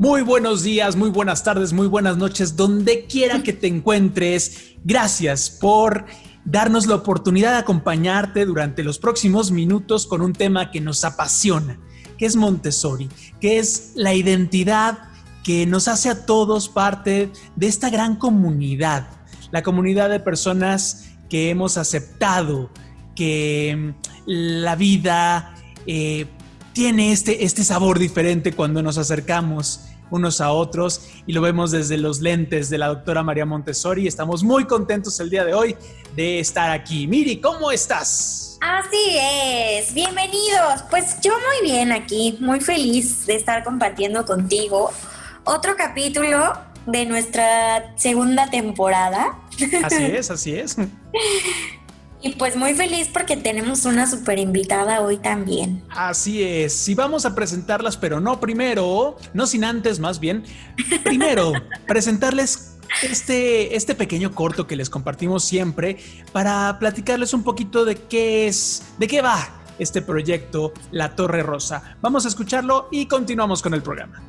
Muy buenos días, muy buenas tardes, muy buenas noches, donde quiera que te encuentres. Gracias por darnos la oportunidad de acompañarte durante los próximos minutos con un tema que nos apasiona, que es Montessori, que es la identidad que nos hace a todos parte de esta gran comunidad, la comunidad de personas que hemos aceptado que la vida eh, tiene este, este sabor diferente cuando nos acercamos unos a otros y lo vemos desde los lentes de la doctora María Montessori. Estamos muy contentos el día de hoy de estar aquí. Miri, ¿cómo estás? Así es, bienvenidos. Pues yo muy bien aquí, muy feliz de estar compartiendo contigo otro capítulo de nuestra segunda temporada. Así es, así es. Y pues muy feliz porque tenemos una super invitada hoy también. Así es, y vamos a presentarlas, pero no primero, no sin antes más bien, primero presentarles este, este pequeño corto que les compartimos siempre para platicarles un poquito de qué es, de qué va este proyecto La Torre Rosa. Vamos a escucharlo y continuamos con el programa.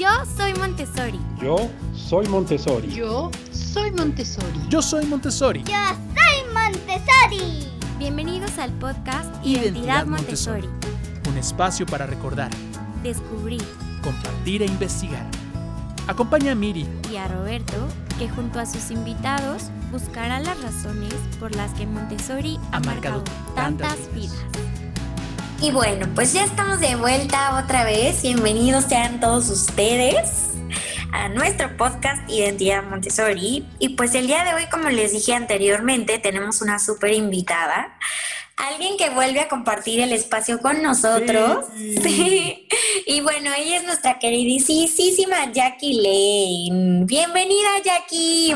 Yo soy Montessori. Yo soy Montessori. Yo soy Montessori. Yo soy Montessori. Yo soy Montessori. Bienvenidos al podcast Identidad, Montessori. Un espacio para recordar, descubrir, compartir e investigar. Acompaña a Miri y a Roberto, que junto a sus invitados buscarán las razones por las que Montessori ha, marcado, tantas, vidas. Y bueno, pues ya estamos de vuelta otra vez. Bienvenidos sean todos ustedes a nuestro podcast Identidad Montessori. Y pues el día de hoy, como les dije anteriormente, tenemos una súper invitada. Alguien que vuelve a compartir el espacio con nosotros. Sí. Y bueno, ella es nuestra queridísima Jackie Lane. Bienvenida, Jackie.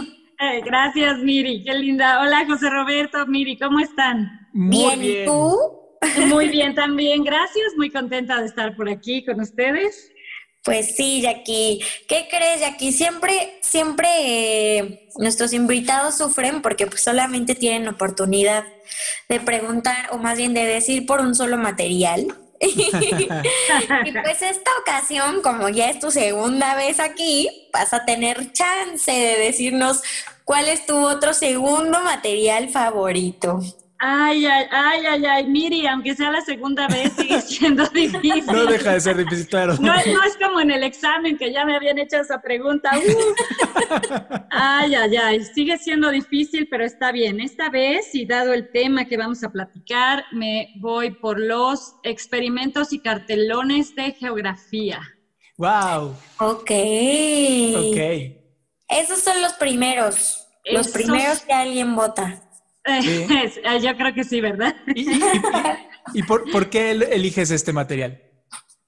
gracias, Miri. Qué linda. Hola, José Roberto. Miri, ¿cómo están? Muy bien. ¿Y tú? Muy bien también, gracias. Muy contenta de estar por aquí con ustedes. Pues sí, Jackie. ¿Qué crees, Jackie? Siempre, siempre eh, nuestros invitados sufren porque pues solamente tienen oportunidad de preguntar o más bien de decir por un solo material. y pues esta ocasión, como ya es tu segunda vez aquí, vas a tener chance de decirnos cuál es tu otro segundo material favorito. Ay, ay, ay, ay, ay, Miri, aunque sea la segunda vez, sigue siendo difícil. No deja de ser difícil, claro. No, es como en el examen que ya me habían hecho esa pregunta. Ay, ay, ay, sigue siendo difícil, pero está bien. Esta vez, y dado el tema que vamos a platicar, me voy por los experimentos y cartelones de geografía. Wow. Ok. Ok. Esos son los primeros. Los primeros que alguien vota. Yo creo que sí, ¿verdad? ¿Y, por, qué eliges este material?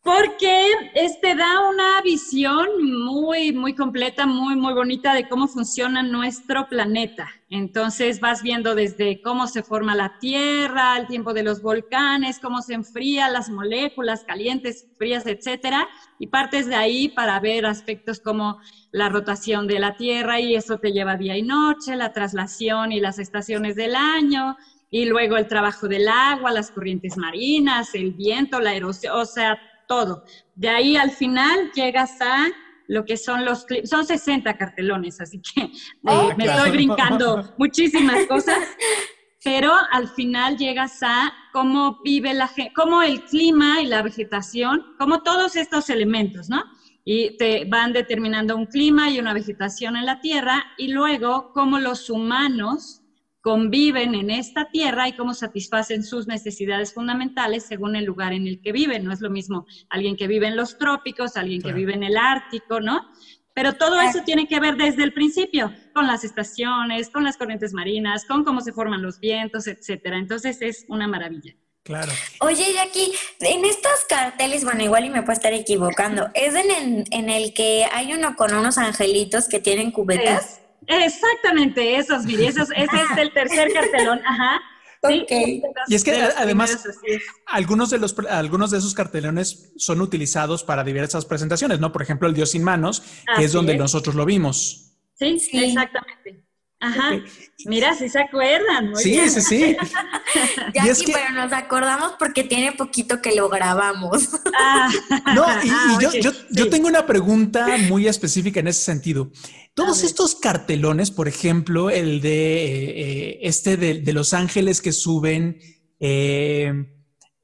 Porque este da una visión muy, muy completa, muy, muy bonita de cómo funciona nuestro planeta. Entonces vas viendo desde cómo se forma la Tierra, el tiempo de los volcanes, cómo se enfría las moléculas calientes, frías, etcétera, y partes de ahí para ver aspectos como la rotación de la Tierra y eso te lleva día y noche, la traslación y las estaciones del año, y luego el trabajo del agua, las corrientes marinas, el viento, la erosión, o sea, todo. De ahí al final llegas a lo que son los son 60 cartelones, así que eh, oh, me estoy brincando muchísimas cosas, pero al final llegas a cómo vive la gente, cómo el clima y la vegetación, como todos estos elementos, ¿no? Y te van determinando un clima y una vegetación en la Tierra y luego cómo los humanos conviven en esta tierra y cómo satisfacen sus necesidades fundamentales según el lugar en el que viven. No es lo mismo alguien que vive en los trópicos, alguien que vive en el Ártico, ¿no? Pero todo eso tiene que ver desde el principio, con las estaciones, con las corrientes marinas, con cómo se forman los vientos, etcétera. Entonces es una maravilla. Claro. Oye, Jackie, en estos carteles, bueno, igual y me puedo estar equivocando, ¿es en el, en el que hay uno con unos angelitos que tienen cubetas? Exactamente, esos, Miri, ese es el tercer cartelón, ajá. Okay. y es que además algunos de los algunos de esos cartelones son utilizados para diversas presentaciones, ¿no? Por ejemplo, el Dios sin manos, que es donde nosotros lo vimos. Sí, sí, exactamente. Ajá. Mira, si se acuerdan. sí, sí, sí, Ya sí, pero nos acordamos porque tiene poquito que lo grabamos. Ah. No, y, ah, yo, yo, tengo una pregunta muy específica en ese sentido. Todos estos cartelones, por ejemplo, el de eh, este de, Los Ángeles que suben, eh,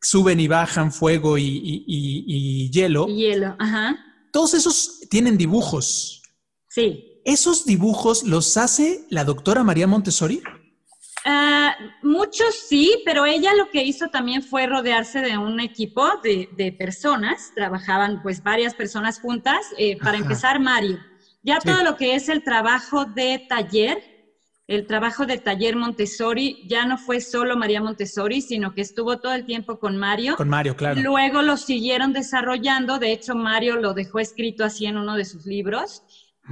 suben y bajan fuego y, y hielo. Y hielo, ajá. Todos esos tienen dibujos. Sí. ¿Esos dibujos los hace la doctora María Montessori? Ah, muchos sí, pero ella lo que hizo también fue rodearse de un equipo de, personas, trabajaban pues varias personas juntas. Eh, para empezar, Mario, ya todo lo que es el trabajo de taller, el trabajo de taller Montessori ya no fue solo María Montessori, sino que estuvo todo el tiempo con Mario. Con Mario, claro. Luego lo siguieron desarrollando, de hecho Mario lo dejó escrito así en uno de sus libros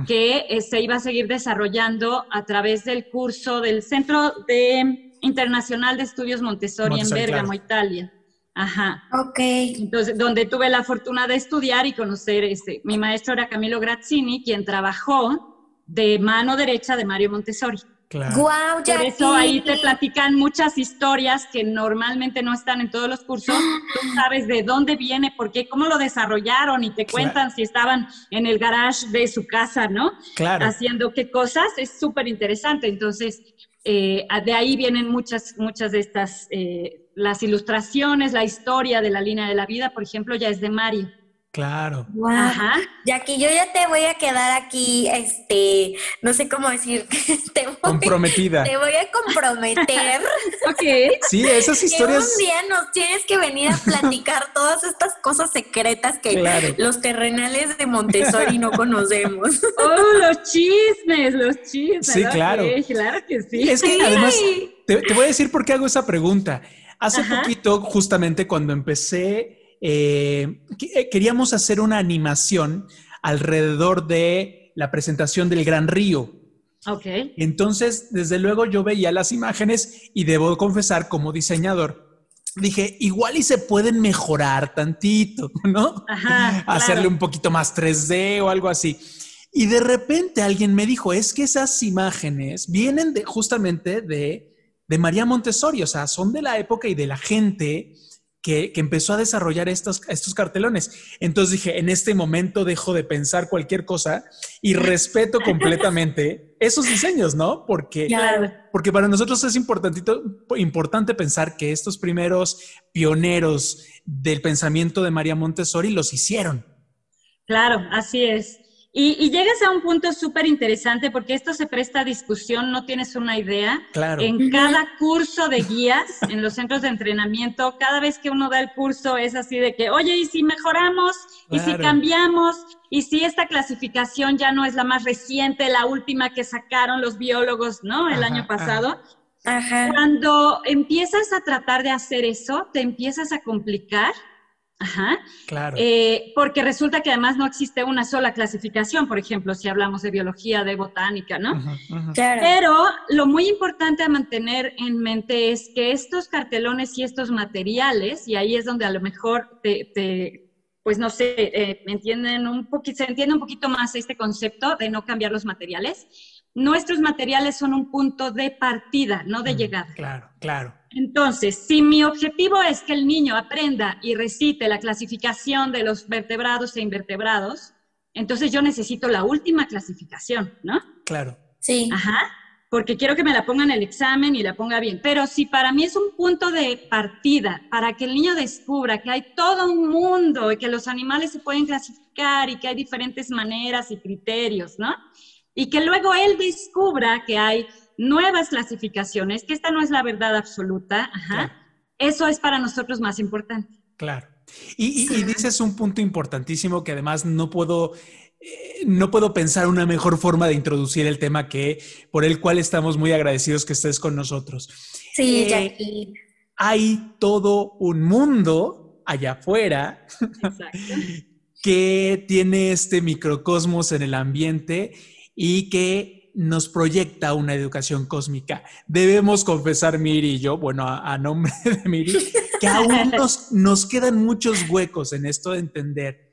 que eh, se iba a seguir desarrollando a través del curso del Centro de Internacional de Estudios Montessori, en Bergamo, Italia. Ajá. Ok. Entonces, donde tuve la fortuna de estudiar y conocer, este, mi maestro era Camilo Grazzini, quien trabajó de mano derecha de Mario Montessori. Claro. Wow, Por eso ahí te platican muchas historias que normalmente no están en todos los cursos. Tú sabes de dónde viene, por qué, cómo lo desarrollaron y te cuentan si estaban en el garage de su casa, ¿no? Claro. Haciendo qué cosas. Es súper interesante. Entonces, eh, de ahí vienen muchas, muchas de estas, eh, las ilustraciones, la historia de la línea de la vida, por ejemplo, ya es de Mario. Claro. Ajá. Ya que yo ya te voy a quedar aquí, este, no sé cómo decir, te comprometida. Te voy a comprometer. ok. Sí, esas historias. Que un día nos tienes que venir a platicar todas estas cosas secretas que los terrenales de Montessori no conocemos. oh, los chismes, los chismes. Sí, claro. claro que sí. Es que además, te, voy a decir por qué hago esa pregunta. Hace poquito, justamente cuando empecé eh, eh, queríamos hacer una animación alrededor de la presentación del Gran Río. Ok. Entonces, desde luego yo veía las imágenes y debo confesar como diseñador, dije, igual y se pueden mejorar tantito, ¿no? Ajá, Hacerle un poquito más 3D o algo así. Y de repente alguien me dijo, es que esas imágenes vienen de, justamente de, de María Montessori, o sea, son de la época y de la gente que, empezó a desarrollar estos, estos cartelones. Entonces dije, en este momento dejo de pensar cualquier cosa y respeto completamente esos diseños, ¿no? Porque, porque para nosotros es importante pensar que estos primeros pioneros del pensamiento de María Montessori los hicieron. Claro, así es. Y, llegas a un punto súper interesante porque esto se presta a discusión, no tienes una idea. Claro. En cada curso de guías, en los centros de entrenamiento, cada vez que uno da el curso es así de que, oye, ¿y si mejoramos? ¿Y si cambiamos? ¿Y si esta clasificación ya no es la más reciente, la última que sacaron los biólogos, ¿no? El año pasado. Ajá. Cuando empiezas a tratar de hacer eso, te empiezas a complicar Ajá. Claro. Eh, porque resulta que además no existe una sola clasificación, por ejemplo, si hablamos de biología, de botánica, ¿no? Claro. Pero lo muy importante a mantener en mente es que estos cartelones y estos materiales, y ahí es donde a lo mejor te, pues no sé, eh, entienden un poquito, se entiende un poquito más este concepto de no cambiar los materiales. Nuestros materiales son un punto de partida, no de llegada. Claro, claro. Entonces, si mi objetivo es que el niño aprenda y recite la clasificación de los vertebrados e invertebrados, entonces yo necesito la última clasificación, ¿no? Claro. Sí. Ajá. Porque quiero que me la ponga en el examen y la ponga bien. Pero si para mí es un punto de partida para que el niño descubra que hay todo un mundo y que los animales se pueden clasificar y que hay diferentes maneras y criterios, ¿no? Y que luego él descubra que hay nuevas clasificaciones, que esta no es la verdad absoluta, eso es para nosotros más importante. Claro. Y, dices un punto importantísimo que además no puedo, eh, no puedo pensar una mejor forma de introducir el tema que por el cual estamos muy agradecidos que estés con nosotros. Sí, eh, Hay todo un mundo allá afuera que tiene este microcosmos en el ambiente y que nos proyecta una educación cósmica. Debemos confesar, Miri y yo, bueno, a, nombre de Miri, que aún nos, nos quedan muchos huecos en esto de entender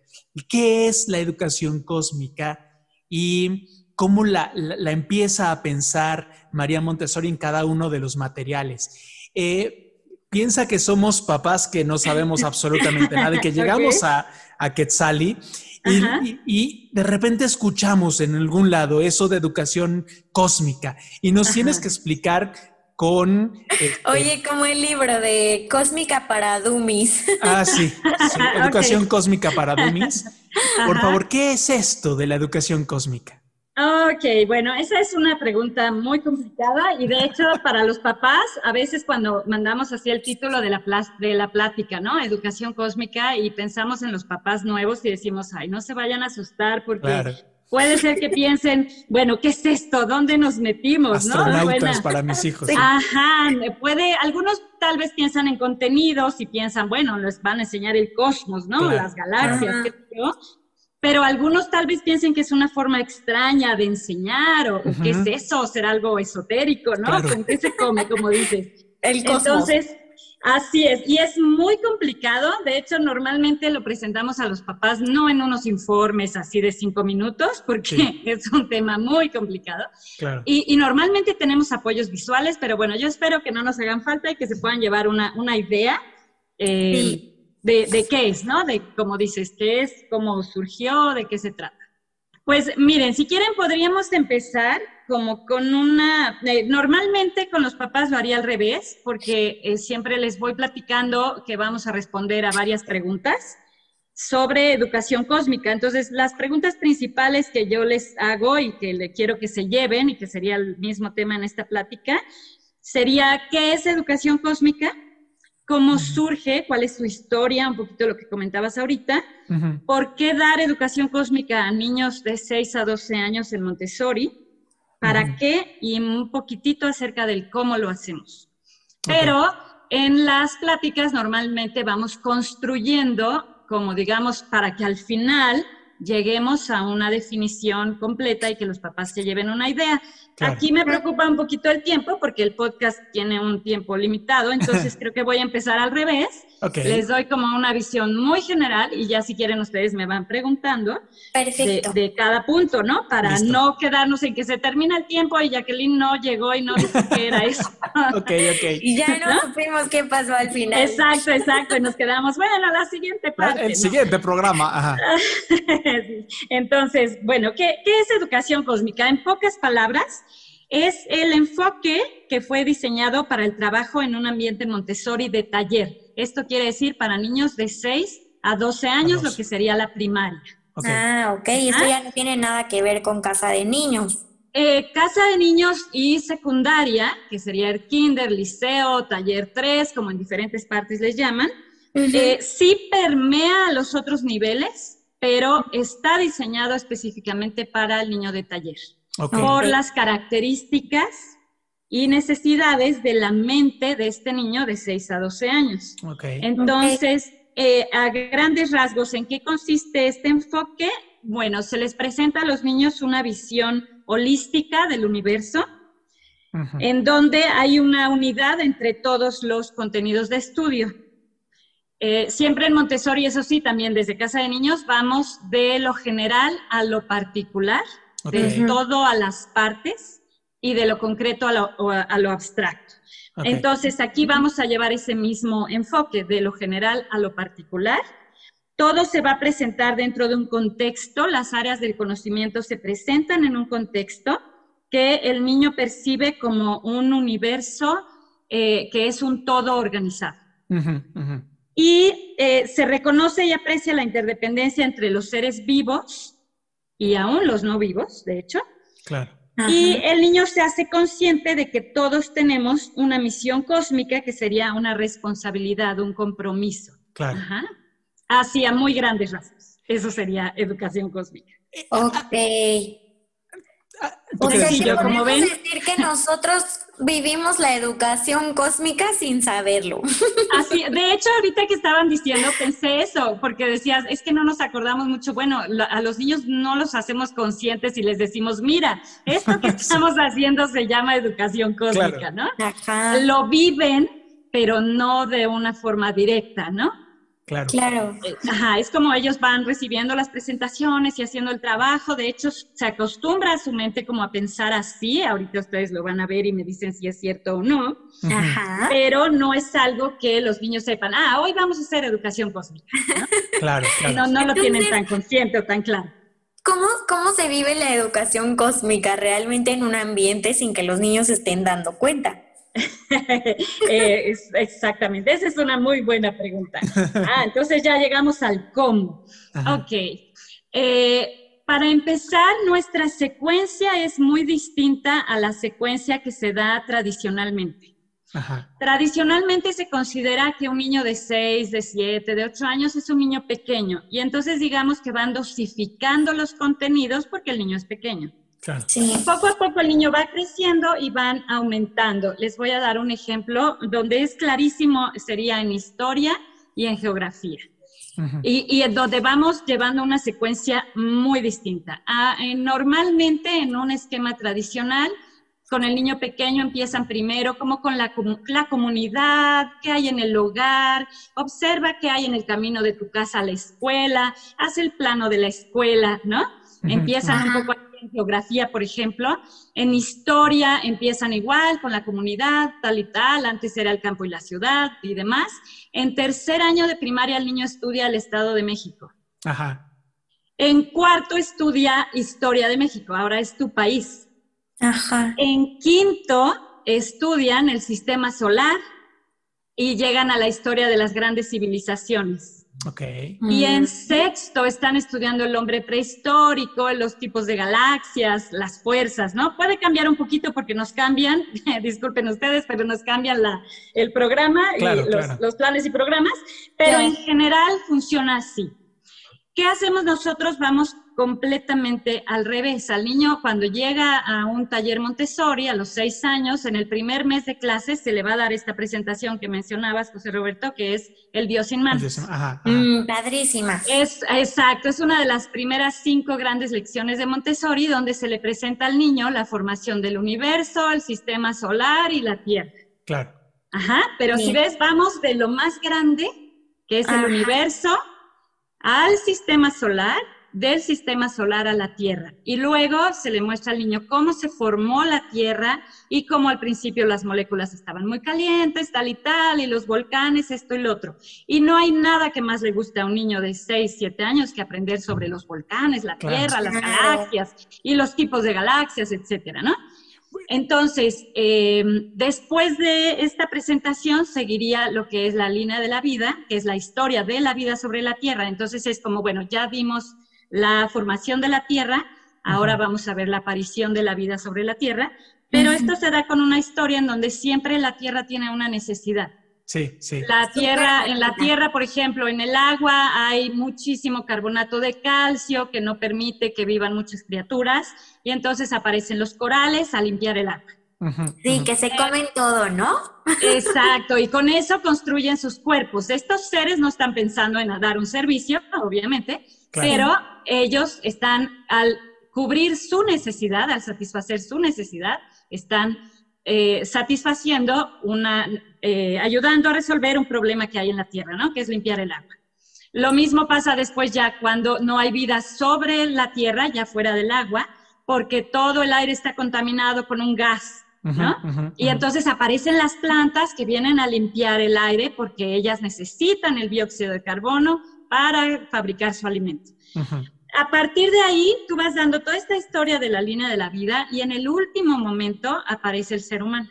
qué es la educación cósmica y cómo la, la, empieza a pensar María Montessori en cada uno de los materiales. Eh, piensa que somos papás que no sabemos absolutamente nada y que llegamos a, a Quetzali y, y, de repente escuchamos en algún lado eso de educación cósmica y nos tienes que explicar con... Este Oye, como el libro de Cósmica para Dummies. Ah, sí, educación cósmica para Dummies. Por favor, ¿qué es esto de la educación cósmica? Ok, bueno, esa es una pregunta muy complicada y de hecho para los papás, a veces cuando mandamos así el título de la, de la plática, ¿no? Educación cósmica y pensamos en los papás nuevos y decimos, ay, no se vayan a asustar porque puede ser que piensen, bueno, ¿qué es esto? ¿Dónde nos metimos? Astronautas para mis hijos. Ajá, puede, algunos tal vez piensan en contenidos y piensan, bueno, les van a enseñar el cosmos, ¿no? Las galaxias, qué sé yo pero algunos tal vez piensen que es una forma extraña de enseñar o, qué es eso, ser algo esotérico, ¿no? ¿Con qué se come, como dices? El cosmos. Entonces, así es, y es muy complicado, de hecho normalmente lo presentamos a los papás no en unos informes así de cinco minutos, porque es un tema muy complicado. Claro. Y, normalmente tenemos apoyos visuales, pero bueno, yo espero que no nos hagan falta y que se puedan llevar una, una idea. Eh, sí de, qué es, ¿no? De, como dices, qué es, cómo surgió, de qué se trata. Pues miren, si quieren podríamos empezar como con una, eh, normalmente con los papás lo haría al revés, porque eh, siempre les voy platicando que vamos a responder a varias preguntas sobre educación cósmica. Entonces, las preguntas principales que yo les hago y que le quiero que se lleven, y que sería el mismo tema en esta plática, sería, ¿qué es educación cósmica? Cómo surge, cuál es su historia, un poquito lo que comentabas ahorita, por qué dar educación cósmica a niños de 6 a 12 años en Montessori, para qué y un poquitito acerca del cómo lo hacemos. Pero en las pláticas normalmente vamos construyendo, como digamos, para que al final lleguemos a una definición completa y que los papás se lleven una idea. Aquí me preocupa un poquito el tiempo porque el podcast tiene un tiempo limitado, entonces creo que voy a empezar al revés. Les doy como una visión muy general y ya si quieren ustedes me van preguntando de, cada punto, ¿no? Para no quedarnos en que se termina el tiempo y Jacqueline no llegó y no dijo qué era eso. ok, ok. Y ya no, supimos qué pasó al final. Exacto, exacto. Y nos quedamos, bueno, la siguiente parte. El siguiente programa, ajá. Entonces, bueno, ¿qué, ¿qué es educación cósmica? En pocas palabras, es el enfoque que fue diseñado para el trabajo en un ambiente Montessori de taller. Esto quiere decir para niños de 6 a 12 años, lo que sería la primaria. Ah, ok. Esto ya no tiene nada que ver con casa de niños. Eh, casa de niños y secundaria, que sería el kinder, liceo, taller 3, como en diferentes partes les llaman, eh, sí permea a los otros niveles, pero está diseñado específicamente para el niño de taller por las características y necesidades de la mente de este niño de 6 a 12 años. Entonces, eh, a grandes rasgos, ¿en qué consiste este enfoque? Bueno, se les presenta a los niños una visión holística del universo, en donde hay una unidad entre todos los contenidos de estudio. Eh, siempre en Montessori, eso sí, también desde casa de niños, vamos de lo general a lo particular de todo a las partes y de lo concreto a lo, abstracto. Entonces, aquí vamos a llevar ese mismo enfoque, de lo general a lo particular. Todo se va a presentar dentro de un contexto, las áreas del conocimiento se presentan en un contexto que el niño percibe como un universo eh, que es un todo organizado. Y eh, se reconoce y aprecia la interdependencia entre los seres vivos y aún los no vivos, de hecho. Claro. Y el niño se hace consciente de que todos tenemos una misión cósmica que sería una responsabilidad, un compromiso. Claro. Ajá. Así a muy grandes rasgos. Eso sería educación cósmica. Ok. O sea, que podemos decir que nosotros vivimos la educación cósmica sin saberlo. Así, de hecho, ahorita que estaban diciendo, pensé eso, porque decías, es que no nos acordamos mucho. Bueno, a los niños no los hacemos conscientes y les decimos, mira, esto que estamos haciendo se llama educación cósmica, ¿no? Lo viven, pero no de una forma directa, ¿no? Claro. Claro. Eh, Ajá, es como ellos van recibiendo las presentaciones y haciendo el trabajo. De hecho, se acostumbra a su mente como a pensar así. Ahorita ustedes lo van a ver y me dicen si es cierto o no. Ajá. Pero no es algo que los niños sepan, ah, hoy vamos a hacer educación cósmica. Claro, claro. No, no lo Entonces- tienen tan consciente o tan claro. ¿Cómo, ¿Cómo se vive la educación cósmica realmente en un ambiente sin que los niños estén dando cuenta? Eh, es- exactamente, esa es una muy buena pregunta. Ah, entonces ya llegamos al cómo. Ajá. Ok. Eh, para empezar, nuestra secuencia es muy distinta a la secuencia que se da tradicionalmente. Ajá. Tradicionalmente se considera que un niño de 6, de 7, de 8 años es un niño pequeño y entonces digamos que van dosificando los contenidos porque el niño es pequeño. Claro. Sí. Poco a poco el niño va creciendo y van aumentando. Les voy a dar un ejemplo donde es clarísimo, sería en historia y en geografía. Y, y en donde vamos llevando una secuencia muy distinta. Ah, eh, normalmente en un esquema tradicional, con el niño pequeño empiezan primero como con la, la comunidad, qué hay en el hogar, observa qué hay en el camino de tu casa a la escuela, haz el plano de la escuela, ¿no? Ujú. Empiezan un Ajá. poco en geografía, por ejemplo. En historia empiezan igual con la comunidad, tal y tal. Antes era el campo y la ciudad y demás. En tercer año de primaria el niño estudia el Estado de México. Ajá. En cuarto estudia historia de México. Ahora es tu país. Ajá. En quinto estudian el sistema solar y llegan a la historia de las grandes civilizaciones. Ok. Y en Mm. sexto están estudiando el hombre prehistórico, los tipos de galaxias, las fuerzas, ¿no? Puede cambiar un poquito porque nos cambian, disculpen ustedes, pero nos cambian la, el programa Claro, y los, claro. los planes y programas, pero en general funciona así. ¿Qué hacemos nosotros? Vamos completamente al revés. Al niño cuando llega a un taller Montessori a los seis años, en el primer mes de clases se le va a dar esta presentación que mencionabas, José Roberto, que es el Dios sin manos. Entonces, Ajá. ajá. Mm, padrísima. Es exacto, es una de las primeras cinco grandes lecciones de Montessori donde se le presenta al niño la formación del universo, el sistema solar y la Tierra. Claro. Ajá, pero si ves, vamos de lo más grande, que es el universo, al sistema solar, del sistema solar a la Tierra. Y luego se le muestra al niño cómo se formó la Tierra y cómo al principio las moléculas estaban muy calientes, tal y tal, y los volcanes, esto y lo otro. Y no hay nada que más le guste a un niño de 6, 7 años que aprender sobre los volcanes, la Claro. Tierra, las galaxias y los tipos de galaxias, etcétera, ¿no? Entonces, eh, después de esta presentación seguiría lo que es la línea de la vida, que es la historia de la vida sobre la Tierra. Entonces es como, bueno, ya vimos la formación de la Tierra, ahora vamos a ver la aparición de la vida sobre la Tierra, pero esto se da con una historia en donde siempre la Tierra tiene una necesidad. Sí, sí. La tierra, en la tierra, por ejemplo, en el agua hay muchísimo carbonato de calcio que no permite que vivan muchas criaturas y entonces aparecen los corales a limpiar el agua. Sí, que se comen todo, ¿no? Exacto, y con eso construyen sus cuerpos. Estos seres no están pensando en dar un servicio, obviamente, Claro. pero ellos están al cubrir su necesidad, al satisfacer su necesidad, están eh, satisfaciendo una, eh, ayudando a resolver un problema que hay en la Tierra, ¿no? Que es limpiar el agua. Lo mismo pasa después ya cuando no hay vida sobre la Tierra, ya fuera del agua, porque todo el aire está contaminado con un gas, ¿no? Y entonces aparecen las plantas que vienen a limpiar el aire porque ellas necesitan el dióxido de carbono para fabricar su alimento. A partir de ahí, tú vas dando toda esta historia de la línea de la vida y en el último momento aparece el ser humano.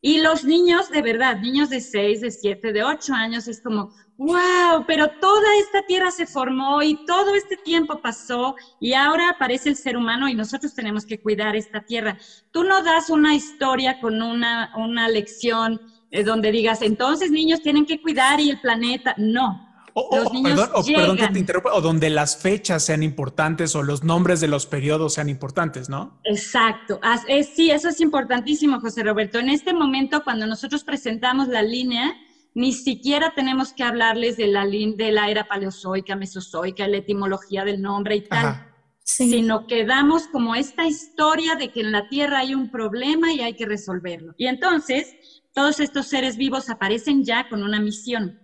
Y los niños, de verdad, niños de 6, de 7, de 8 años, es como, wow, pero toda esta tierra se formó y todo este tiempo pasó y ahora aparece el ser humano y nosotros tenemos que cuidar esta tierra. Tú no das una historia con una, una lección eh, donde digas, entonces niños tienen que cuidar y el planeta. No. O, o- Los o niños perdón, o perdón que te interrumpa, o donde las fechas sean importantes o los nombres de los periodos sean importantes, ¿no? Exacto. As- es- sí, eso es importantísimo, José Roberto. En este momento, cuando nosotros presentamos la línea, ni siquiera tenemos que hablarles de la, de la era paleozoica, mesozoica, la etimología del nombre y tal, Ajá. Sí. sino que damos como esta historia de que en la Tierra hay un problema y hay que resolverlo. Y entonces, todos estos seres vivos aparecen ya con una misión.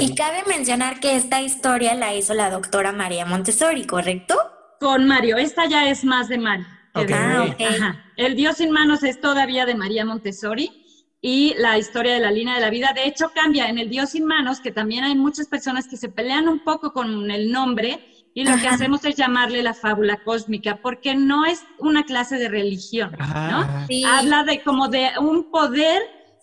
Y cabe mencionar que esta historia la hizo la doctora María Montessori, ¿correcto? Con Mario, esta ya es más de Mario. que Ok. de- Ah. Ajá. El Dios sin manos es todavía de María Montessori y la historia de la línea de la vida. De hecho, cambia en el Dios sin manos, que también hay muchas personas que se pelean un poco con el nombre y lo que hacemos es llamarle la fábula cósmica, porque no es una clase de religión, Ajá, ¿no? Sí. Habla de como de un poder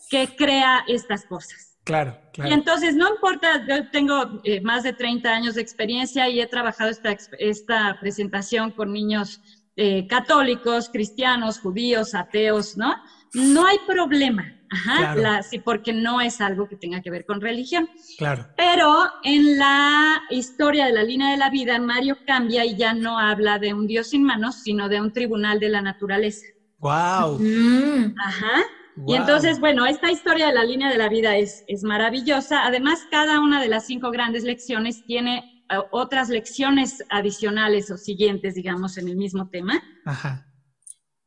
que crea estas cosas. Claro, Y entonces, no importa, yo tengo eh, más de 30 años de experiencia y he trabajado esta, esta presentación con niños eh, católicos, cristianos, judíos, ateos, ¿no? No hay problema, ajá, Claro. la- sí, porque no es algo que tenga que ver con religión. Claro. Pero en la historia de la línea de la vida, Mario cambia y ya no habla de un Dios sin manos, sino de un tribunal de la naturaleza. Wow. Mm, Ajá. Y entonces, bueno, esta historia de la línea de la vida es, es maravillosa. Además, cada una de las cinco grandes lecciones tiene eh, otras lecciones adicionales o siguientes, digamos, en el mismo tema. Ajá.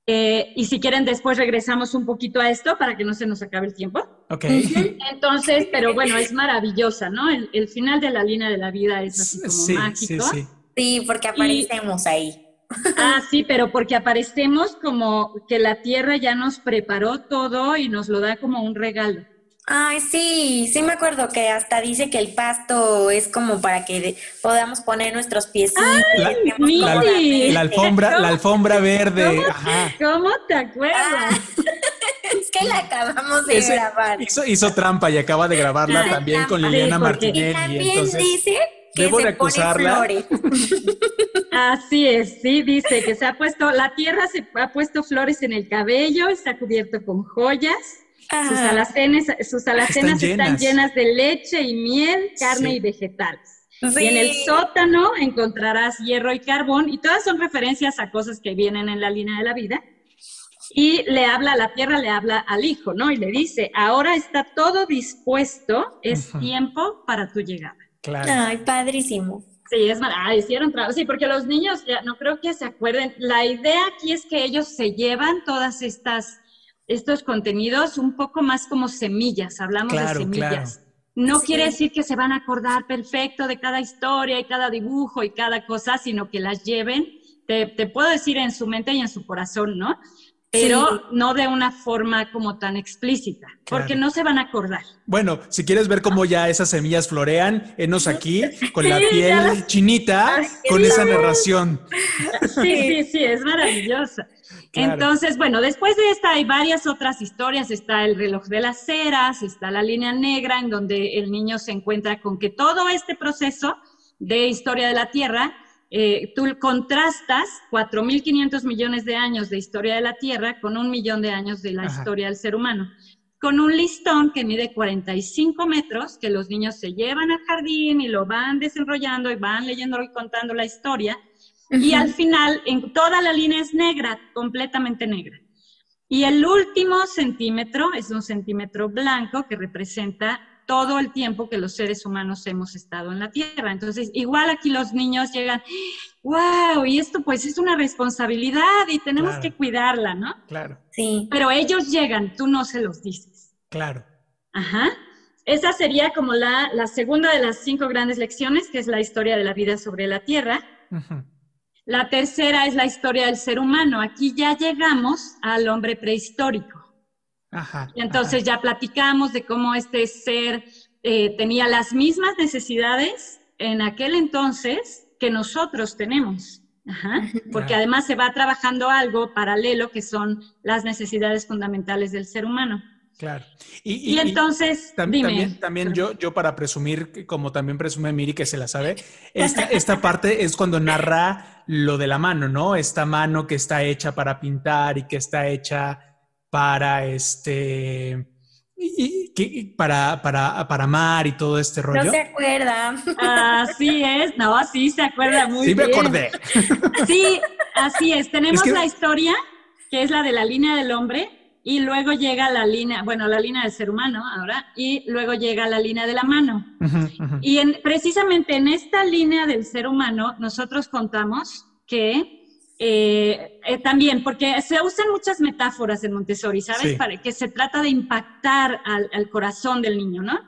Eh, y si quieren, después regresamos un poquito a esto para que no se nos acabe el tiempo. Ok. Entonces, pero bueno, es maravillosa, ¿no? El, el final de la línea de la vida es así como Sí, mágico. sí, sí. sí, porque aparecemos ahí. Ah, sí, pero porque aparecemos como que la tierra ya nos preparó todo y nos lo da como un regalo. Ay, sí, sí me acuerdo que hasta dice que el pasto es como para que podamos poner nuestros piecitos. La-. La, la alfombra, la alfombra verde. Ajá. ¿Cómo te acuerdas? Es que la acabamos de Ese- grabar. hizo, hizo trampa y acaba de grabarla también con. Liliana Sí, porque- Y también Entonces, dice que debo se de pone acusarla. flores. Así es, sí, dice que se ha puesto, la tierra se ha puesto flores en el cabello, está cubierto con joyas, sus alacenas, sus alacenas Están están, llenas. de leche y miel, carne Sí. y vegetales. Sí. Y en el sótano encontrarás hierro y carbón, y todas son referencias a cosas que vienen en la línea de la vida. Y le habla a la tierra, le habla al hijo, ¿no? Y le dice, ahora está todo dispuesto, es tiempo para tu llegada. Claro. Ay, padrísimo. Sí, es mal. Ah, hicieron trabajo. Sí, porque los niños ya no creo que se acuerden. La idea aquí es que ellos se llevan todas estas estos contenidos un poco más como semillas. Hablamos Claro, de semillas. claro. No Sí. quiere decir que se van a acordar perfecto de cada historia y cada dibujo y cada cosa, sino que las lleven, te, te puedo decir en su mente y en su corazón, ¿no? Pero Sí. no de una forma como tan explícita, porque no se van a acordar. Bueno, si quieres ver cómo ya esas semillas florean, enos aquí con la piel chinita, Ay, con esa narración. Sí, sí, sí, es maravillosa. Claro. Entonces, bueno, después de esta hay varias otras historias. Está el reloj de las ceras, está la línea negra, en donde el niño se encuentra con que todo este proceso de historia de la Tierra, eh, tú contrastas 4.500 millones de años de historia de la Tierra con un millón de años de la Ajá. historia del ser humano. Con un listón que mide 45 metros, que los niños se llevan al jardín y lo van desenrollando y van leyendo y contando la historia. Y al final, en toda la línea es negra, completamente negra. Y el último centímetro es un centímetro blanco que representa todo el tiempo que los seres humanos hemos estado en la Tierra. Entonces, igual aquí los niños llegan, wow, y esto pues es una responsabilidad y tenemos Claro. que cuidarla, ¿no? Claro, Sí. Pero ellos llegan, tú no se los dices. claro. Ajá. Esa sería como la, la segunda de las cinco grandes lecciones, que es la historia de la vida sobre la Tierra. La tercera es la historia del ser humano. Aquí ya llegamos al hombre prehistórico. Ajá. Y entonces ya platicamos de cómo este ser eh, tenía las mismas necesidades en aquel entonces que nosotros tenemos. Ajá. Porque además se va trabajando algo paralelo que son las necesidades fundamentales del ser humano. Claro. Y, entonces, Tam- dime. También, también yo, yo para presumir, como también presume Miri que se la sabe, esta, esta parte es cuando narra lo de la mano, ¿no? Esta mano que está hecha para pintar y que está hecha para este y- y para, para, para amar y todo este rollo. No se acuerda. Así es, no, sí se acuerda muy sí, me bien. acordé. Sí, así es. Tenemos Es que- la historia, que es la de la línea del hombre, y luego llega la línea, bueno, la línea del ser humano ahora, y luego llega la línea de la mano. Ujú, ujú. Y en, precisamente en esta línea del ser humano, nosotros contamos que eh, eh, también, porque se usan muchas metáforas en Montessori, ¿sabes? Sí. Para que se trata de impactar al, al corazón del niño, ¿no?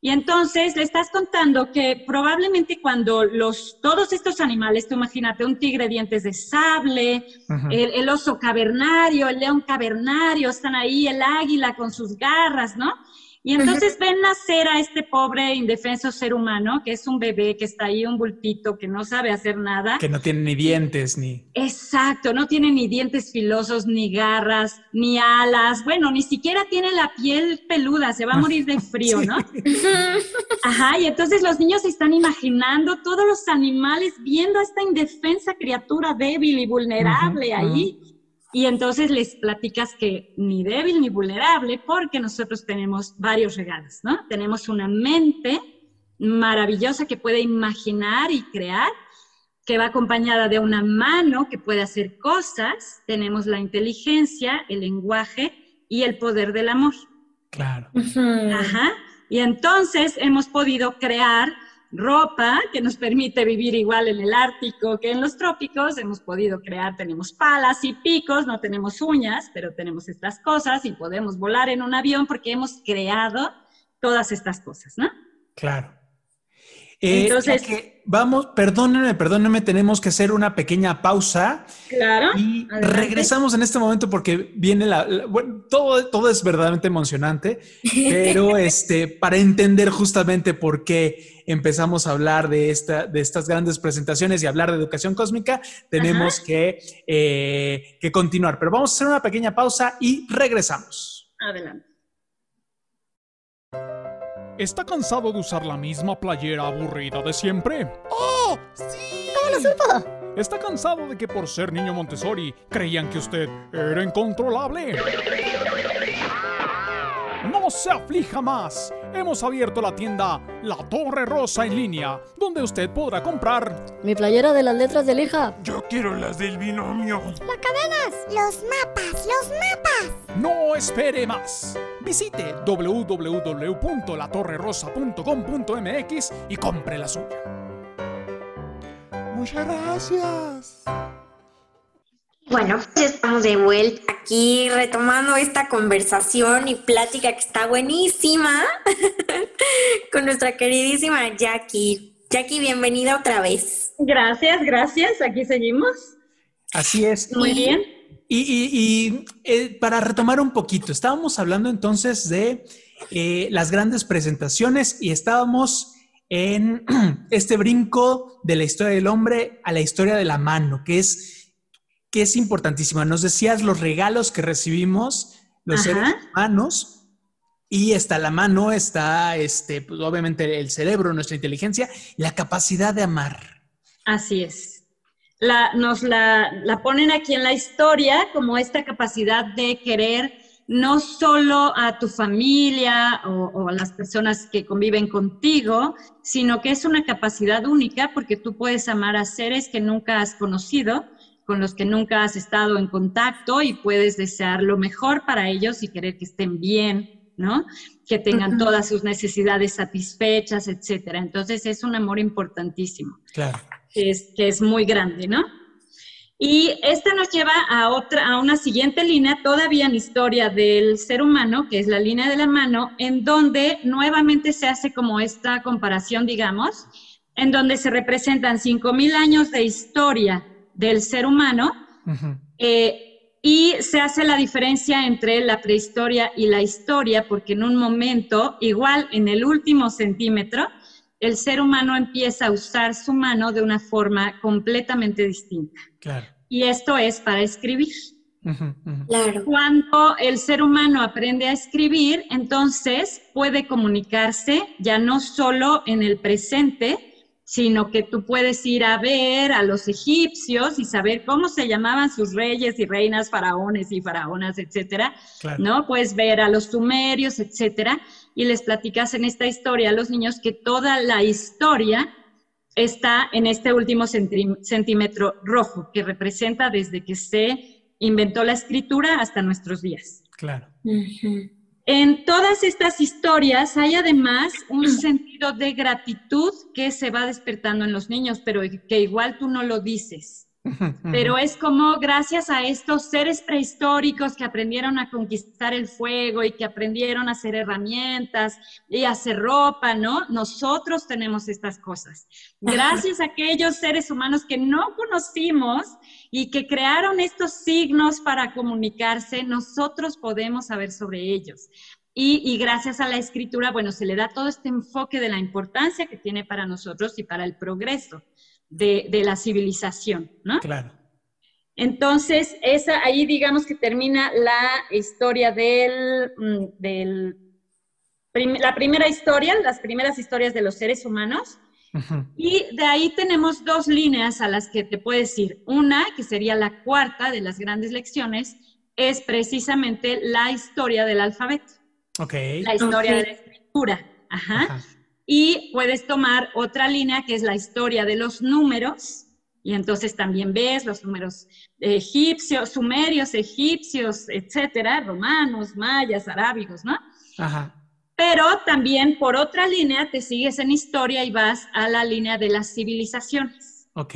Y entonces le estás contando que probablemente cuando los, todos estos animales, tú imagínate un tigre dientes de sable, el, el, oso cavernario, el león cavernario, están ahí, el águila con sus garras, ¿no? Y entonces ven nacer a este pobre indefenso ser humano, que es un bebé que está ahí, un bultito, que no sabe hacer nada. Que no tiene ni dientes, ni... Exacto, no tiene ni dientes filosos, ni garras, ni alas. Bueno, ni siquiera tiene la piel peluda, se va a morir de frío, ¿no? Ajá, y entonces los niños se están imaginando todos los animales viendo a esta indefensa criatura débil y vulnerable ahí. Y entonces les platicas que ni débil ni vulnerable, porque nosotros tenemos varios regalos, ¿no? Tenemos una mente maravillosa que puede imaginar y crear, que va acompañada de una mano que puede hacer cosas. Tenemos la inteligencia, el lenguaje y el poder del amor. Claro. Ajá. Y entonces hemos podido crear ropa que nos permite vivir igual en el Ártico que en los trópicos. Hemos podido crear, tenemos palas y picos, no tenemos uñas, pero tenemos estas cosas y podemos volar en un avión porque hemos creado todas estas cosas, ¿no? Claro. Eh, Entonces, vamos, perdónenme, perdónenme, tenemos que hacer una pequeña pausa. Claro. Y regresamos en este momento porque viene la, bueno, todo, todo es verdaderamente emocionante, pero este, para entender justamente por qué empezamos a hablar de, esta, de estas grandes presentaciones y hablar de educación cósmica, tenemos que, eh, que continuar. Pero vamos a hacer una pequeña pausa y regresamos. Adelante. ¿Está cansado de usar la misma playera aburrida de siempre? ¡Oh! ¡Sí! ¿Cómo lo supo? ¿Está cansado de que por ser niño Montessori creían que usted era incontrolable? No se aflija más. Hemos abierto la tienda La Torre Rosa en línea, donde usted podrá comprar mi playera de las letras de hija. Yo quiero las del binomio. Las cadenas, los mapas, los mapas. No espere más. Visite www.latorrerosa.com.mx y compre la suya. Muchas gracias. Bueno, pues estamos de vuelta aquí retomando esta conversación y plática que está buenísima con nuestra queridísima Jackie. Jackie, bienvenida otra vez. Gracias, gracias. Aquí seguimos. Así es. Muy bien. Y, eh, para retomar un poquito, estábamos hablando entonces de eh, las grandes presentaciones y estábamos en este brinco de la historia del hombre a la historia de la mano, que es que es importantísima. Nos decías los regalos que recibimos los seres humanos. Y está la mano, está este, pues, obviamente el cerebro, nuestra inteligencia, la capacidad de amar. Así es. La, nos la, ponen aquí en la historia como esta capacidad de querer no solo a tu familia o, o, a las personas que conviven contigo, sino que es una capacidad única porque tú puedes amar a seres que nunca has conocido con los que nunca has estado en contacto y puedes desear lo mejor para ellos y querer que estén bien, ¿no? Que tengan todas sus necesidades satisfechas, etcétera. Entonces es un amor importantísimo. Claro. Que es, que es muy grande, ¿no? Y esta nos lleva a otra, a una siguiente línea, todavía en historia del ser humano, que es la línea de la mano, en donde nuevamente se hace como esta comparación, digamos, en donde se representan 5.000 años de historia del ser humano. Eh, y se hace la diferencia entre la prehistoria y la historia, porque en un momento, igual en el último centímetro, el ser humano empieza a usar su mano de una forma completamente distinta. Y esto es para escribir. Cuando el ser humano aprende a escribir, entonces puede comunicarse ya no solo en el presente, sino que tú puedes ir a ver a los egipcios y saber cómo se llamaban sus reyes y reinas, faraones y faraonas, etcétera, ¿no? Puedes ver a los sumerios, etcétera, y les platicas en esta historia a los niños que toda la historia está en este último centímetro rojo, que representa desde que se inventó la escritura hasta nuestros días. Claro. En todas estas historias hay además un sentido de gratitud que se va despertando en los niños, pero que igual tú no lo dices. Pero es como gracias a estos seres prehistóricos que aprendieron a conquistar el fuego y que aprendieron a hacer herramientas y a hacer ropa, ¿no? Nosotros tenemos estas cosas. Gracias a aquellos seres humanos que no conocimos y que crearon estos signos para comunicarse, nosotros podemos saber sobre ellos. Y, gracias a la escritura, bueno, se le da todo este enfoque de la importancia que tiene para nosotros y para el progreso de, la civilización, ¿no? Claro. Entonces, esa, ahí digamos que termina la historia del, mm, del la primera historia, las primeras historias de los seres humanos. Y de ahí tenemos dos líneas a las que te puedes ir. Una, que sería la cuarta de las grandes lecciones, es precisamente la historia del alfabeto. Ok. La historia de la escritura. Ajá. Y puedes tomar otra línea que es la historia de los números, y entonces también ves los números egipcios, sumerios, egipcios, etcétera, romanos, mayas, arábigos, ¿no? Ajá. Pero también por otra línea te sigues en historia y vas a la línea de las civilizaciones. Ok.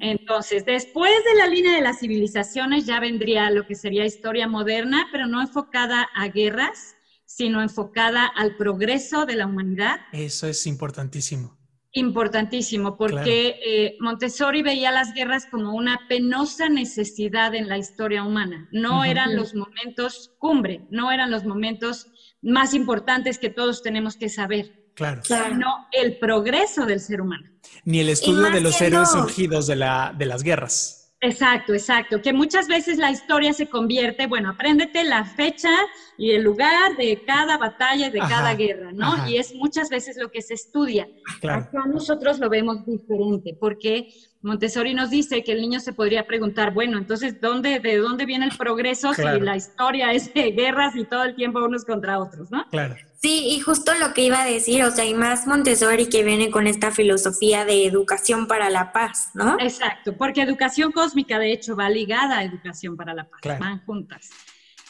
Entonces, después de la línea de las civilizaciones ya vendría lo que sería historia moderna, pero no enfocada a guerras, sino enfocada al progreso de la humanidad. Eso es importantísimo. Importantísimo, porque eh, Montessori veía las guerras como una penosa necesidad en la historia humana. No eran los momentos cumbre, no eran los momentos más importantes que todos tenemos que saber. Claro. Sino el progreso del ser humano. Ni el estudio de los héroes surgidos de, la, de las guerras. Exacto, exacto. Que muchas veces la historia se convierte, bueno, apréndete la fecha y el lugar de cada batalla y de cada guerra, ¿no? Y es muchas veces lo que se estudia. Claro. Acá nosotros lo vemos diferente, porque Montessori nos dice que el niño se podría preguntar, bueno, entonces, ¿dónde, ¿de dónde viene el progreso si la historia es de guerras y todo el tiempo unos contra otros, ¿no? Claro. Sí, y justo lo que iba a decir, o sea, y más Montessori que viene con esta filosofía de educación para la paz, ¿no? Exacto, porque educación cósmica, de hecho, va ligada a educación para la paz, van juntas.